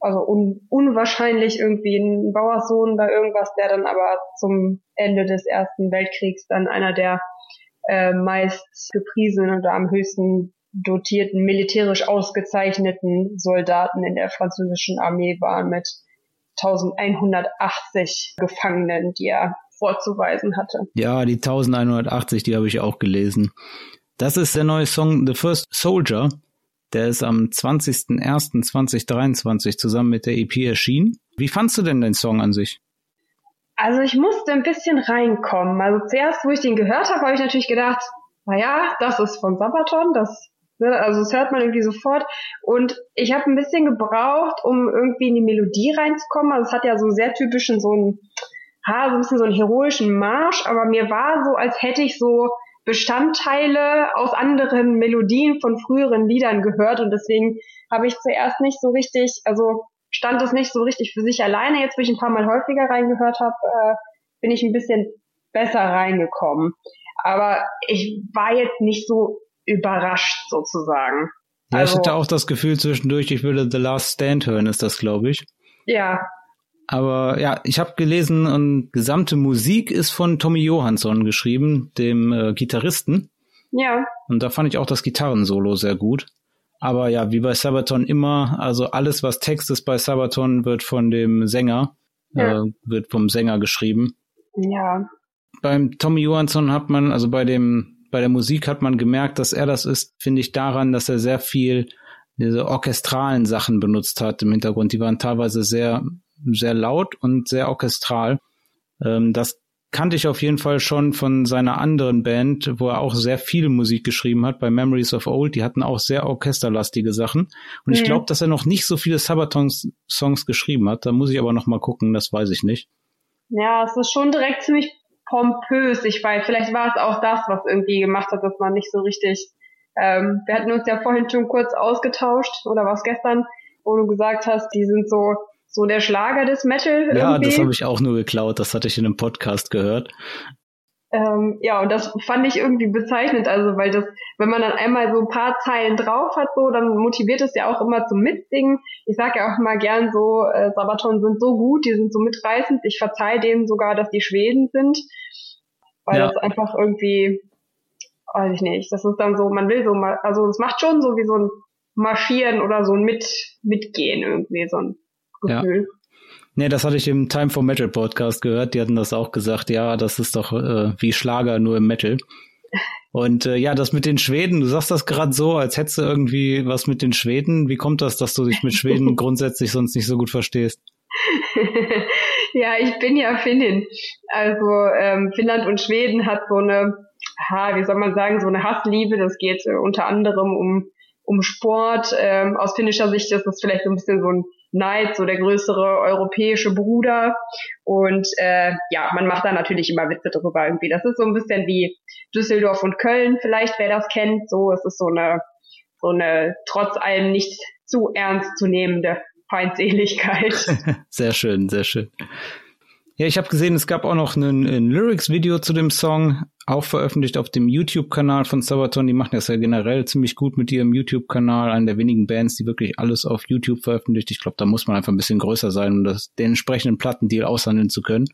also un unwahrscheinlich irgendwie ein Bauerssohn oder irgendwas, der dann aber zum Ende des Ersten Weltkriegs dann einer der äh, meist gepriesenen oder am höchsten dotierten, militärisch ausgezeichneten Soldaten in der französischen Armee waren mit 1180 Gefangenen, die er vorzuweisen hatte. Ja, die 1180, die habe ich auch gelesen. Das ist der neue Song The First Soldier. Der ist am 20.01.2023 zusammen mit der EP erschienen. Wie fandst du denn den Song an sich? Also ich musste ein bisschen reinkommen. Also zuerst, wo ich den gehört habe, habe ich natürlich gedacht, naja, das ist von Sabaton, das? Also das hört man irgendwie sofort. Und ich habe ein bisschen gebraucht, um irgendwie in die Melodie reinzukommen. Also es hat ja so sehr typischen so einen, ha, so ein bisschen so einen heroischen Marsch, aber mir war so, als hätte ich so Bestandteile aus anderen Melodien von früheren Liedern gehört und deswegen habe ich zuerst nicht so richtig, also stand es nicht so richtig für sich alleine. Jetzt, wo ich ein paar Mal häufiger reingehört habe, äh, bin ich ein bisschen besser reingekommen. Aber ich war jetzt nicht so überrascht sozusagen. Ja, also, ich hatte auch das Gefühl zwischendurch, ich würde The Last Stand hören, ist das, glaube ich. Ja. Aber ja, ich habe gelesen, und gesamte Musik ist von Tommy Johansson geschrieben, dem äh, Gitarristen. Ja. Und da fand ich auch das Gitarrensolo sehr gut. Aber ja, wie bei Sabaton immer, also alles, was Text ist bei Sabaton, wird von dem Sänger, ja. äh, wird vom Sänger geschrieben. Ja. Beim Tommy Johansson hat man, also bei dem bei der Musik hat man gemerkt, dass er das ist, finde ich daran, dass er sehr viel diese orchestralen Sachen benutzt hat im Hintergrund. Die waren teilweise sehr, sehr laut und sehr orchestral. Ähm, das kannte ich auf jeden Fall schon von seiner anderen Band, wo er auch sehr viel Musik geschrieben hat, bei Memories of Old. Die hatten auch sehr orchesterlastige Sachen. Und mhm. ich glaube, dass er noch nicht so viele Sabaton-Songs geschrieben hat. Da muss ich aber noch mal gucken, das weiß ich nicht. Ja, es ist schon direkt ziemlich pompös. Ich weiß, vielleicht war es auch das, was irgendwie gemacht hat, dass man nicht so richtig. Ähm, wir hatten uns ja vorhin schon kurz ausgetauscht oder was gestern, wo du gesagt hast, die sind so so der Schlager des Metal. Ja, das habe ich auch nur geklaut. Das hatte ich in einem Podcast gehört. Ähm, ja, und das fand ich irgendwie bezeichnend, also weil das, wenn man dann einmal so ein paar Zeilen drauf hat, so, dann motiviert es ja auch immer zum Mitsingen. Ich sage ja auch immer gern so, äh, Sabaton sind so gut, die sind so mitreißend. Ich verzeih denen sogar, dass die Schweden sind, weil ja. das einfach irgendwie, weiß ich nicht, das ist dann so, man will so mal, also es macht schon so wie so ein Marschieren oder so ein Mit, Mitgehen irgendwie, so ein Gefühl. Ja. Nee, das hatte ich im Time for Metal Podcast gehört. Die hatten das auch gesagt. Ja, das ist doch äh, wie Schlager nur im Metal. Und äh, ja, das mit den Schweden, du sagst das gerade so, als hättest du irgendwie was mit den Schweden. Wie kommt das, dass du dich mit Schweden grundsätzlich sonst nicht so gut verstehst? ja, ich bin ja Finnin. Also ähm, Finnland und Schweden hat so eine, ha, wie soll man sagen, so eine Hassliebe. Das geht äh, unter anderem um um Sport. Ähm, aus finnischer Sicht ist das vielleicht so ein bisschen so ein Knight, so der größere europäische Bruder. Und äh, ja, man macht da natürlich immer Witze drüber irgendwie. Das ist so ein bisschen wie Düsseldorf und Köln, vielleicht wer das kennt. So, es ist so eine, so eine trotz allem nicht zu ernst zu nehmende Feindseligkeit. sehr schön, sehr schön. Ja, ich habe gesehen, es gab auch noch ein, ein Lyrics-Video zu dem Song, auch veröffentlicht auf dem YouTube-Kanal von Sabaton. Die machen das ja generell ziemlich gut mit ihrem YouTube-Kanal, einer der wenigen Bands, die wirklich alles auf YouTube veröffentlicht. Ich glaube, da muss man einfach ein bisschen größer sein, um das, den entsprechenden Plattendeal aushandeln zu können.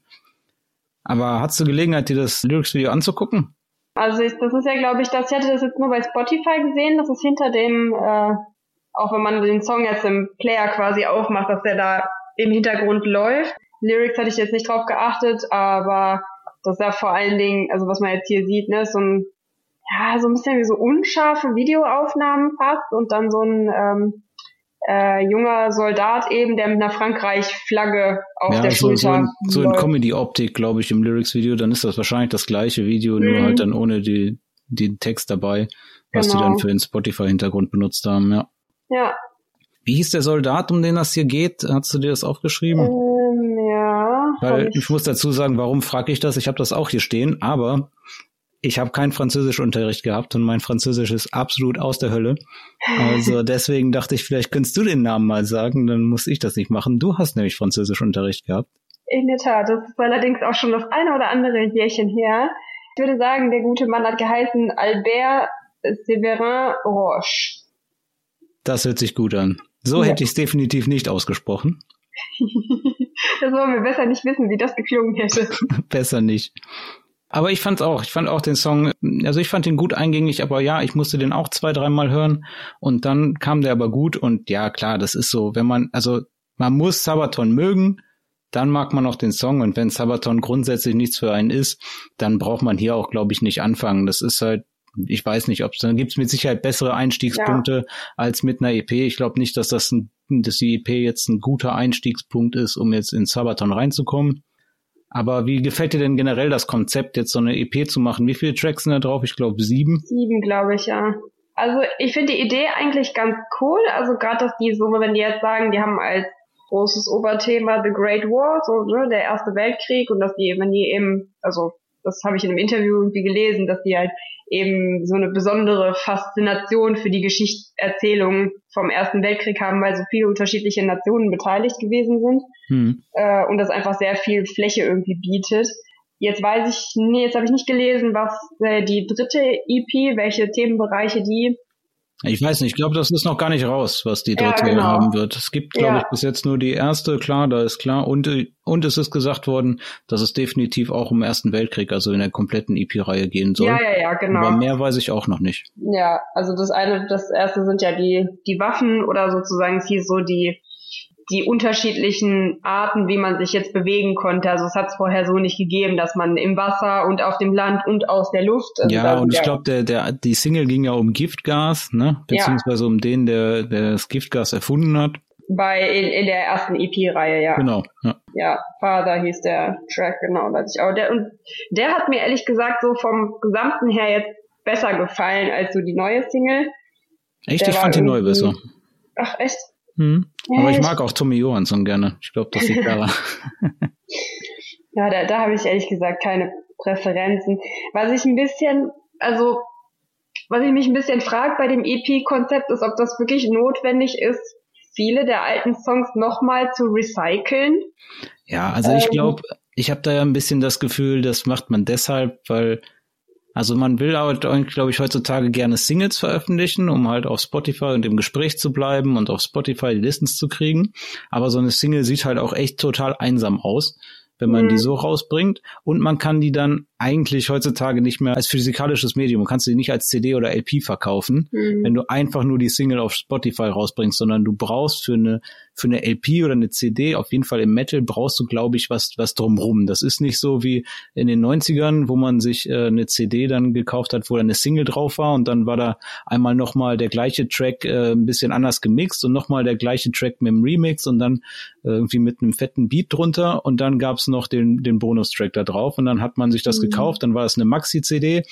Aber hast du Gelegenheit, dir das Lyrics-Video anzugucken? Also ich, das ist ja, glaube ich, das, ich hatte das jetzt nur bei Spotify gesehen, das ist hinter dem, äh, auch wenn man den Song jetzt im Player quasi aufmacht, dass der da im Hintergrund läuft. Lyrics hatte ich jetzt nicht drauf geachtet, aber das ist ja vor allen Dingen, also was man jetzt hier sieht, ne, so ein, ja, so ein bisschen wie so unscharfe Videoaufnahmen fast und dann so ein ähm, äh, junger Soldat eben, der mit einer Frankreich-Flagge auf ja, der so, Schulter so in, so in Comedy-Optik, glaube ich, im Lyrics-Video, dann ist das wahrscheinlich das gleiche Video, mhm. nur halt dann ohne die, den Text dabei, was genau. die dann für den Spotify-Hintergrund benutzt haben, ja. Ja. Wie hieß der Soldat, um den das hier geht? Hast du dir das aufgeschrieben? Ähm. Weil ich, ich muss dazu sagen, warum frage ich das? Ich habe das auch hier stehen, aber ich habe keinen Französischunterricht gehabt und mein Französisch ist absolut aus der Hölle. Also deswegen dachte ich, vielleicht könntest du den Namen mal sagen, dann muss ich das nicht machen. Du hast nämlich Französischunterricht gehabt. In der Tat, das ist allerdings auch schon das eine oder andere Jährchen her. Ich würde sagen, der gute Mann hat geheißen Albert Séverin Roche. Das hört sich gut an. So ja. hätte ich es definitiv nicht ausgesprochen. das wollen wir besser nicht wissen, wie das geklungen hätte. besser nicht. Aber ich fand's auch. Ich fand auch den Song, also ich fand ihn gut eingängig, aber ja, ich musste den auch zwei, dreimal hören und dann kam der aber gut und ja, klar, das ist so, wenn man, also man muss Sabaton mögen, dann mag man auch den Song und wenn Sabaton grundsätzlich nichts für einen ist, dann braucht man hier auch, glaube ich, nicht anfangen. Das ist halt ich weiß nicht, ob es dann gibt es mit Sicherheit bessere Einstiegspunkte ja. als mit einer EP. Ich glaube nicht, dass das ein, dass die EP jetzt ein guter Einstiegspunkt ist, um jetzt in Sabaton reinzukommen. Aber wie gefällt dir denn generell das Konzept, jetzt so eine EP zu machen? Wie viele Tracks sind da drauf? Ich glaube sieben. Sieben, glaube ich, ja. Also ich finde die Idee eigentlich ganz cool. Also gerade, dass die so, wenn die jetzt sagen, die haben als großes Oberthema The Great War, so ne, der Erste Weltkrieg und dass die, wenn die eben, also das habe ich in einem Interview irgendwie gelesen, dass die halt eben so eine besondere Faszination für die Geschichtserzählung vom Ersten Weltkrieg haben, weil so viele unterschiedliche Nationen beteiligt gewesen sind hm. äh, und das einfach sehr viel Fläche irgendwie bietet. Jetzt weiß ich, nee, jetzt habe ich nicht gelesen, was äh, die dritte EP, welche Themenbereiche die ich weiß nicht, ich glaube, das ist noch gar nicht raus, was die dritte ja, genau. haben wird. Es gibt, glaube ja. ich, bis jetzt nur die erste, klar, da ist klar. Und, und es ist gesagt worden, dass es definitiv auch im Ersten Weltkrieg, also in der kompletten EP-Reihe gehen soll. Ja, ja, ja, genau. Aber mehr weiß ich auch noch nicht. Ja, also das eine, das erste sind ja die, die Waffen oder sozusagen es hieß so die die unterschiedlichen Arten, wie man sich jetzt bewegen konnte. Also es hat es vorher so nicht gegeben, dass man im Wasser und auf dem Land und aus der Luft. Also ja, und ich glaube, der, der, die Single ging ja um Giftgas, ne? Beziehungsweise ja. um den, der, der das Giftgas erfunden hat. Bei in, in der ersten EP-Reihe, ja. Genau. Ja. ja, Father hieß der Track, genau, weiß ich auch. Der, und der hat mir ehrlich gesagt so vom Gesamten her jetzt besser gefallen als so die neue Single. Echt? Der ich fand die neue besser. Ach, echt? Hm. Aber ich mag auch Tommy Johansson gerne. Ich glaube, das liegt daran. ja, da, da habe ich ehrlich gesagt keine Präferenzen. Was ich ein bisschen, also was ich mich ein bisschen frage bei dem EP-Konzept ist, ob das wirklich notwendig ist, viele der alten Songs nochmal zu recyceln. Ja, also ich glaube, ähm, ich habe da ja ein bisschen das Gefühl, das macht man deshalb, weil also man will halt, glaube ich, heutzutage gerne Singles veröffentlichen, um halt auf Spotify und im Gespräch zu bleiben und auf Spotify die Listens zu kriegen. Aber so eine Single sieht halt auch echt total einsam aus wenn man mhm. die so rausbringt. Und man kann die dann eigentlich heutzutage nicht mehr als physikalisches Medium, kannst du die nicht als CD oder LP verkaufen, mhm. wenn du einfach nur die Single auf Spotify rausbringst, sondern du brauchst für eine für eine LP oder eine CD, auf jeden Fall im Metal brauchst du, glaube ich, was was drumrum. Das ist nicht so wie in den 90ern, wo man sich äh, eine CD dann gekauft hat, wo da eine Single drauf war und dann war da einmal nochmal der gleiche Track äh, ein bisschen anders gemixt und nochmal der gleiche Track mit dem Remix und dann äh, irgendwie mit einem fetten Beat drunter und dann gab's noch den, den Bonustrack da drauf und dann hat man sich das mhm. gekauft, dann war es eine Maxi-CD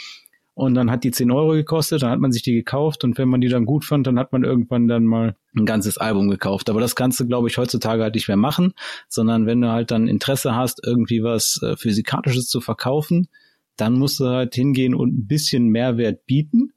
und dann hat die 10 Euro gekostet, dann hat man sich die gekauft und wenn man die dann gut fand, dann hat man irgendwann dann mal ein ganzes Album gekauft. Aber das kannst du, glaube ich, heutzutage halt nicht mehr machen, sondern wenn du halt dann Interesse hast, irgendwie was äh, Physikalisches zu verkaufen, dann musst du halt hingehen und ein bisschen Mehrwert bieten.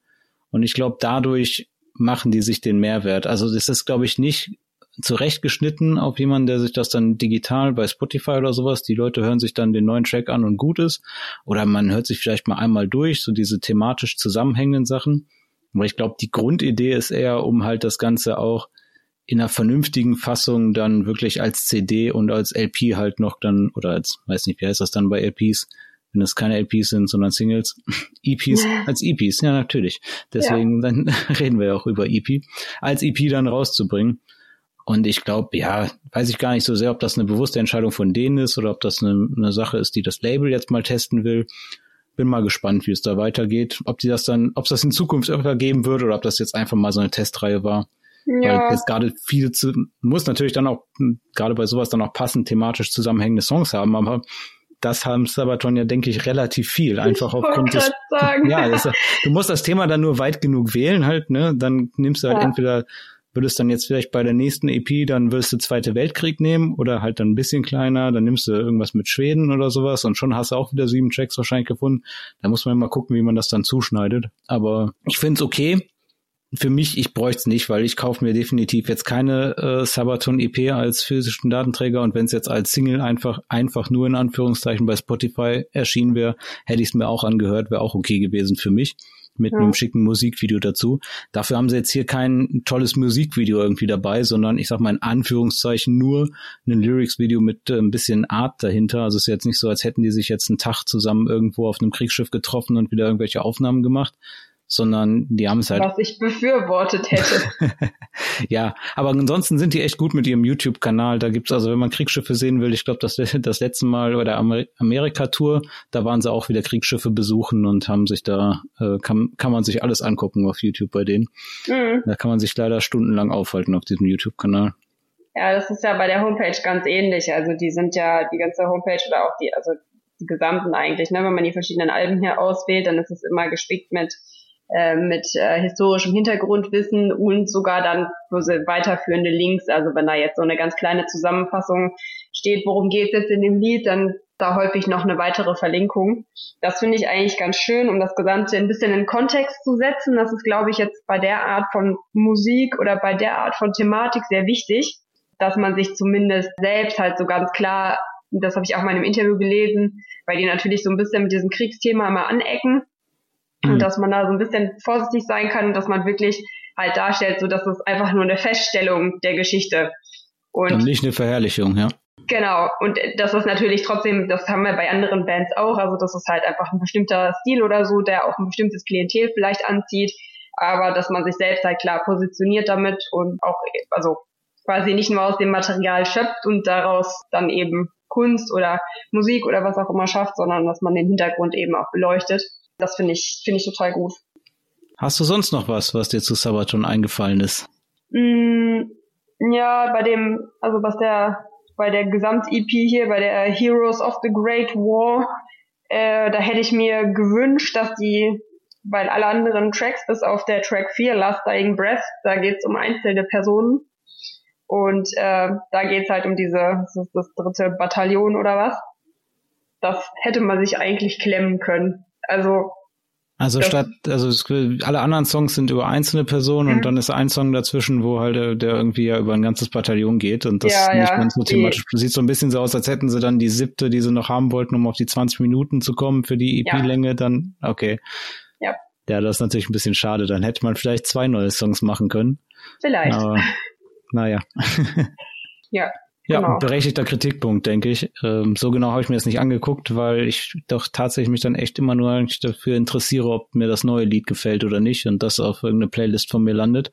Und ich glaube, dadurch machen die sich den Mehrwert. Also das ist, glaube ich, nicht zurechtgeschnitten auf jemanden, der sich das dann digital bei Spotify oder sowas, die Leute hören sich dann den neuen Track an und gut ist. Oder man hört sich vielleicht mal einmal durch, so diese thematisch zusammenhängenden Sachen. Aber ich glaube, die Grundidee ist eher, um halt das Ganze auch in einer vernünftigen Fassung dann wirklich als CD und als LP halt noch dann, oder als, weiß nicht, wie heißt das dann bei LPs, wenn es keine LPs sind, sondern Singles, EPs als EPs, ja natürlich. Deswegen ja. dann reden wir ja auch über EP, als EP dann rauszubringen. Und ich glaube, ja, weiß ich gar nicht so sehr, ob das eine bewusste Entscheidung von denen ist oder ob das eine, eine Sache ist, die das Label jetzt mal testen will. Bin mal gespannt, wie es da weitergeht. Ob die das dann, ob es das in Zukunft irgendwann geben wird oder ob das jetzt einfach mal so eine Testreihe war. Ja. Weil jetzt gerade viele zu, muss natürlich dann auch, gerade bei sowas dann auch passend thematisch zusammenhängende Songs haben, aber das haben Sabaton ja, denke ich, relativ viel. Einfach ich aufgrund des. Sagen. Ja, das, du musst das Thema dann nur weit genug wählen halt, ne? Dann nimmst du halt ja. entweder würdest dann jetzt vielleicht bei der nächsten EP, dann würdest du Zweite Weltkrieg nehmen oder halt dann ein bisschen kleiner, dann nimmst du irgendwas mit Schweden oder sowas und schon hast du auch wieder sieben Tracks wahrscheinlich gefunden. Da muss man mal gucken, wie man das dann zuschneidet. Aber ich finde es okay. Für mich, ich bräuchte es nicht, weil ich kaufe mir definitiv jetzt keine äh, Sabaton EP als physischen Datenträger und wenn es jetzt als Single einfach einfach nur in Anführungszeichen bei Spotify erschienen wäre, hätte ich es mir auch angehört, wäre auch okay gewesen für mich mit ja. einem schicken Musikvideo dazu. Dafür haben sie jetzt hier kein tolles Musikvideo irgendwie dabei, sondern ich sag mal in Anführungszeichen nur ein Lyrics-Video mit äh, ein bisschen Art dahinter. Also es ist jetzt nicht so, als hätten die sich jetzt einen Tag zusammen irgendwo auf einem Kriegsschiff getroffen und wieder irgendwelche Aufnahmen gemacht, sondern die haben es halt. Was ich befürwortet hätte. ja, aber ansonsten sind die echt gut mit ihrem YouTube-Kanal. Da gibt's also, wenn man Kriegsschiffe sehen will, ich glaube, das, das letzte Mal bei der Amer Amerika-Tour, da waren sie auch wieder Kriegsschiffe besuchen und haben sich da, äh, kann, kann man sich alles angucken auf YouTube bei denen. Mhm. Da kann man sich leider stundenlang aufhalten auf diesem YouTube-Kanal. Ja, das ist ja bei der Homepage ganz ähnlich. Also die sind ja die ganze Homepage oder auch die, also die gesamten eigentlich, ne? Wenn man die verschiedenen Alben hier auswählt, dann ist es immer gespickt mit äh, mit äh, historischem Hintergrundwissen und sogar dann weiterführende Links. Also wenn da jetzt so eine ganz kleine Zusammenfassung steht, worum geht es jetzt in dem Lied, dann da häufig noch eine weitere Verlinkung. Das finde ich eigentlich ganz schön, um das Gesamte ein bisschen in Kontext zu setzen. Das ist, glaube ich, jetzt bei der Art von Musik oder bei der Art von Thematik sehr wichtig, dass man sich zumindest selbst halt so ganz klar, das habe ich auch mal in einem Interview gelesen, weil die natürlich so ein bisschen mit diesem Kriegsthema immer anecken Mhm. Und dass man da so ein bisschen vorsichtig sein kann und dass man wirklich halt darstellt, so dass es einfach nur eine Feststellung der Geschichte. Und, und nicht eine Verherrlichung, ja. Genau, und das ist natürlich trotzdem, das haben wir bei anderen Bands auch, also das ist halt einfach ein bestimmter Stil oder so, der auch ein bestimmtes Klientel vielleicht anzieht, aber dass man sich selbst halt klar positioniert damit und auch, also quasi nicht nur aus dem Material schöpft und daraus dann eben Kunst oder Musik oder was auch immer schafft, sondern dass man den Hintergrund eben auch beleuchtet das finde ich, finde ich total gut. Hast du sonst noch was, was dir zu Sabaton eingefallen ist? Mm, ja, bei dem, also was der, bei der Gesamt-EP hier, bei der Heroes of the Great War, äh, da hätte ich mir gewünscht, dass die, weil alle anderen Tracks, bis auf der Track 4, Last Dying Breath, da geht's um einzelne Personen. Und äh, da geht's halt um diese, das ist das dritte Bataillon oder was. Das hätte man sich eigentlich klemmen können. Also also statt, also es, alle anderen Songs sind über einzelne Personen mhm. und dann ist ein Song dazwischen, wo halt der, der irgendwie ja über ein ganzes Bataillon geht und das ja, nicht ja. ganz so thematisch. Die, sieht so ein bisschen so aus, als hätten sie dann die siebte, die sie noch haben wollten, um auf die 20 Minuten zu kommen für die EP-Länge, ja. dann okay. Ja. Ja, das ist natürlich ein bisschen schade. Dann hätte man vielleicht zwei neue Songs machen können. Vielleicht. Aber naja. ja. Ja, genau. berechtigter Kritikpunkt, denke ich. Ähm, so genau habe ich mir das nicht angeguckt, weil ich doch tatsächlich mich dann echt immer nur eigentlich dafür interessiere, ob mir das neue Lied gefällt oder nicht und das auf irgendeine Playlist von mir landet.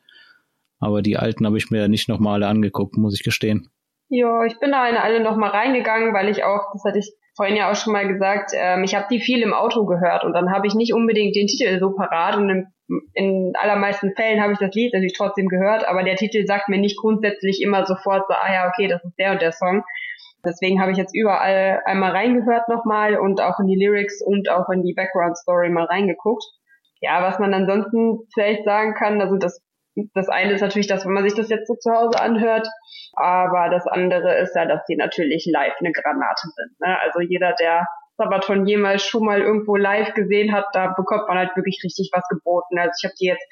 Aber die alten habe ich mir nicht nochmal angeguckt, muss ich gestehen. Ja, ich bin da in alle nochmal reingegangen, weil ich auch, das hatte ich vorhin ja auch schon mal gesagt, ähm, ich habe die viel im Auto gehört und dann habe ich nicht unbedingt den Titel so parat und im in allermeisten Fällen habe ich das Lied natürlich trotzdem gehört, aber der Titel sagt mir nicht grundsätzlich immer sofort so, ah ja, okay, das ist der und der Song. Deswegen habe ich jetzt überall einmal reingehört nochmal und auch in die Lyrics und auch in die Background Story mal reingeguckt. Ja, was man ansonsten vielleicht sagen kann, also das, das eine ist natürlich das, wenn man sich das jetzt so zu Hause anhört, aber das andere ist ja, dass die natürlich live eine Granate sind. Ne? Also jeder, der Sabaton jemals schon mal irgendwo live gesehen hat, da bekommt man halt wirklich richtig was geboten. Also ich habe die jetzt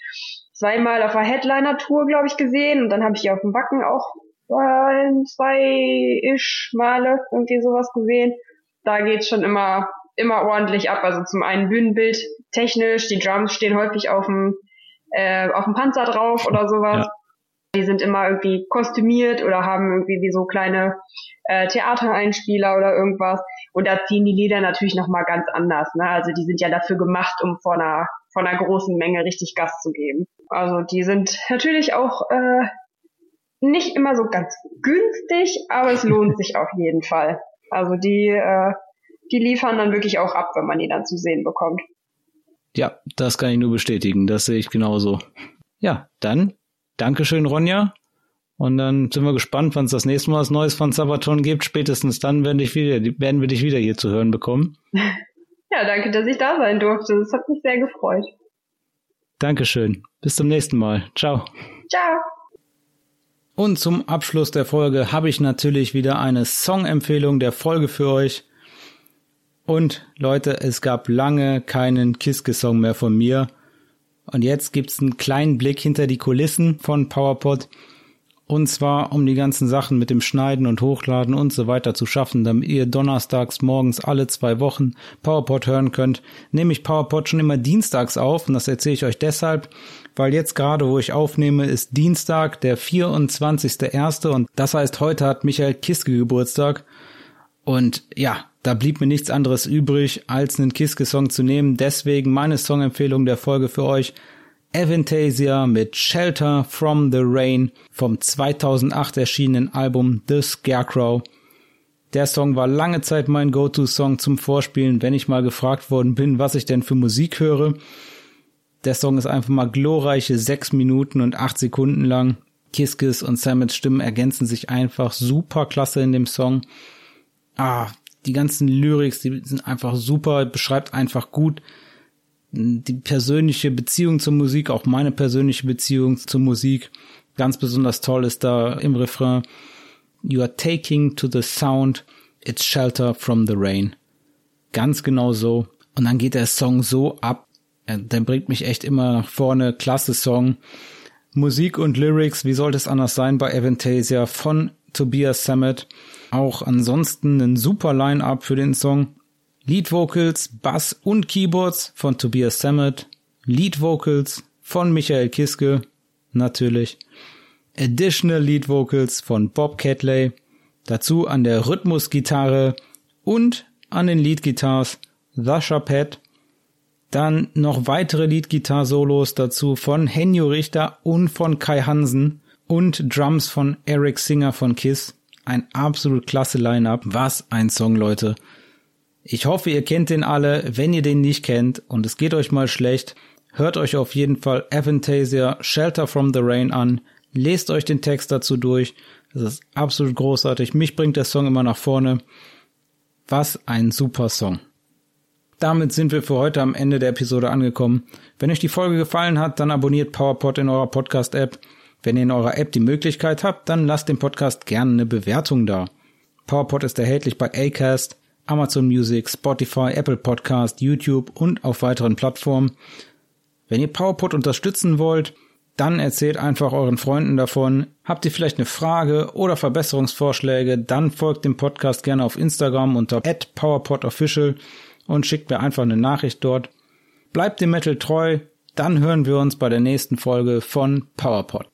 zweimal auf einer Headliner-Tour, glaube ich, gesehen und dann habe ich die auf dem Wacken auch zwei-ish Male irgendwie sowas gesehen. Da geht's schon immer immer ordentlich ab. Also zum einen Bühnenbild technisch, die Drums stehen häufig auf dem äh, auf dem Panzer drauf oder sowas. Ja. Die sind immer irgendwie kostümiert oder haben irgendwie wie so kleine äh, Theatereinspieler oder irgendwas. Und da ziehen die Lieder natürlich nochmal ganz anders. Ne? Also die sind ja dafür gemacht, um vor einer, vor einer großen Menge richtig Gas zu geben. Also die sind natürlich auch äh, nicht immer so ganz günstig, aber es lohnt sich auf jeden Fall. Also die, äh, die liefern dann wirklich auch ab, wenn man die dann zu sehen bekommt. Ja, das kann ich nur bestätigen. Das sehe ich genauso. Ja, dann Dankeschön, Ronja. Und dann sind wir gespannt, wann es das nächste Mal was Neues von Sabaton gibt. Spätestens dann werden, dich wieder, werden wir dich wieder hier zu hören bekommen. Ja, danke, dass ich da sein durfte. Das hat mich sehr gefreut. Dankeschön. Bis zum nächsten Mal. Ciao. Ciao. Und zum Abschluss der Folge habe ich natürlich wieder eine Songempfehlung der Folge für euch. Und Leute, es gab lange keinen Kiske-Song mehr von mir. Und jetzt gibt's einen kleinen Blick hinter die Kulissen von PowerPod. Und zwar, um die ganzen Sachen mit dem Schneiden und Hochladen und so weiter zu schaffen, damit ihr donnerstags morgens alle zwei Wochen PowerPod hören könnt, nehme ich PowerPod schon immer dienstags auf. Und das erzähle ich euch deshalb, weil jetzt gerade, wo ich aufnehme, ist Dienstag, der 24.01. Und das heißt, heute hat Michael Kiske Geburtstag. Und ja, da blieb mir nichts anderes übrig, als einen Kiske-Song zu nehmen. Deswegen meine Songempfehlung der Folge für euch. Avantasia mit Shelter from the Rain vom 2008 erschienenen Album The Scarecrow. Der Song war lange Zeit mein Go-To-Song zum Vorspielen, wenn ich mal gefragt worden bin, was ich denn für Musik höre. Der Song ist einfach mal glorreiche sechs Minuten und acht Sekunden lang. Kiskis und Samets Stimmen ergänzen sich einfach super klasse in dem Song ah, die ganzen Lyrics, die sind einfach super, beschreibt einfach gut die persönliche Beziehung zur Musik, auch meine persönliche Beziehung zur Musik. Ganz besonders toll ist da im Refrain You are taking to the sound, it's shelter from the rain. Ganz genau so. Und dann geht der Song so ab. Der bringt mich echt immer nach vorne. Klasse Song. Musik und Lyrics, wie sollte es anders sein bei Avantasia von Tobias Sammet. Auch ansonsten ein super Line-up für den Song. Lead Vocals, Bass und Keyboards von Tobias Sammet. Lead Vocals von Michael Kiske, natürlich. Additional Lead Vocals von Bob Catley. Dazu an der Rhythmusgitarre und an den Lead Guitars The Chapette. Dann noch weitere Lead Guitar Solos dazu von Henjo Richter und von Kai Hansen und Drums von Eric Singer von Kiss. Ein absolut klasse Line-up. Was ein Song, Leute. Ich hoffe, ihr kennt den alle. Wenn ihr den nicht kennt und es geht euch mal schlecht, hört euch auf jeden Fall Avantasia Shelter from the Rain an. Lest euch den Text dazu durch. Das ist absolut großartig. Mich bringt der Song immer nach vorne. Was ein super Song. Damit sind wir für heute am Ende der Episode angekommen. Wenn euch die Folge gefallen hat, dann abonniert PowerPod in eurer Podcast-App. Wenn ihr in eurer App die Möglichkeit habt, dann lasst dem Podcast gerne eine Bewertung da. PowerPod ist erhältlich bei Acast, Amazon Music, Spotify, Apple Podcast, YouTube und auf weiteren Plattformen. Wenn ihr PowerPod unterstützen wollt, dann erzählt einfach euren Freunden davon. Habt ihr vielleicht eine Frage oder Verbesserungsvorschläge, dann folgt dem Podcast gerne auf Instagram unter @powerpodofficial und schickt mir einfach eine Nachricht dort. Bleibt dem Metal treu, dann hören wir uns bei der nächsten Folge von PowerPod.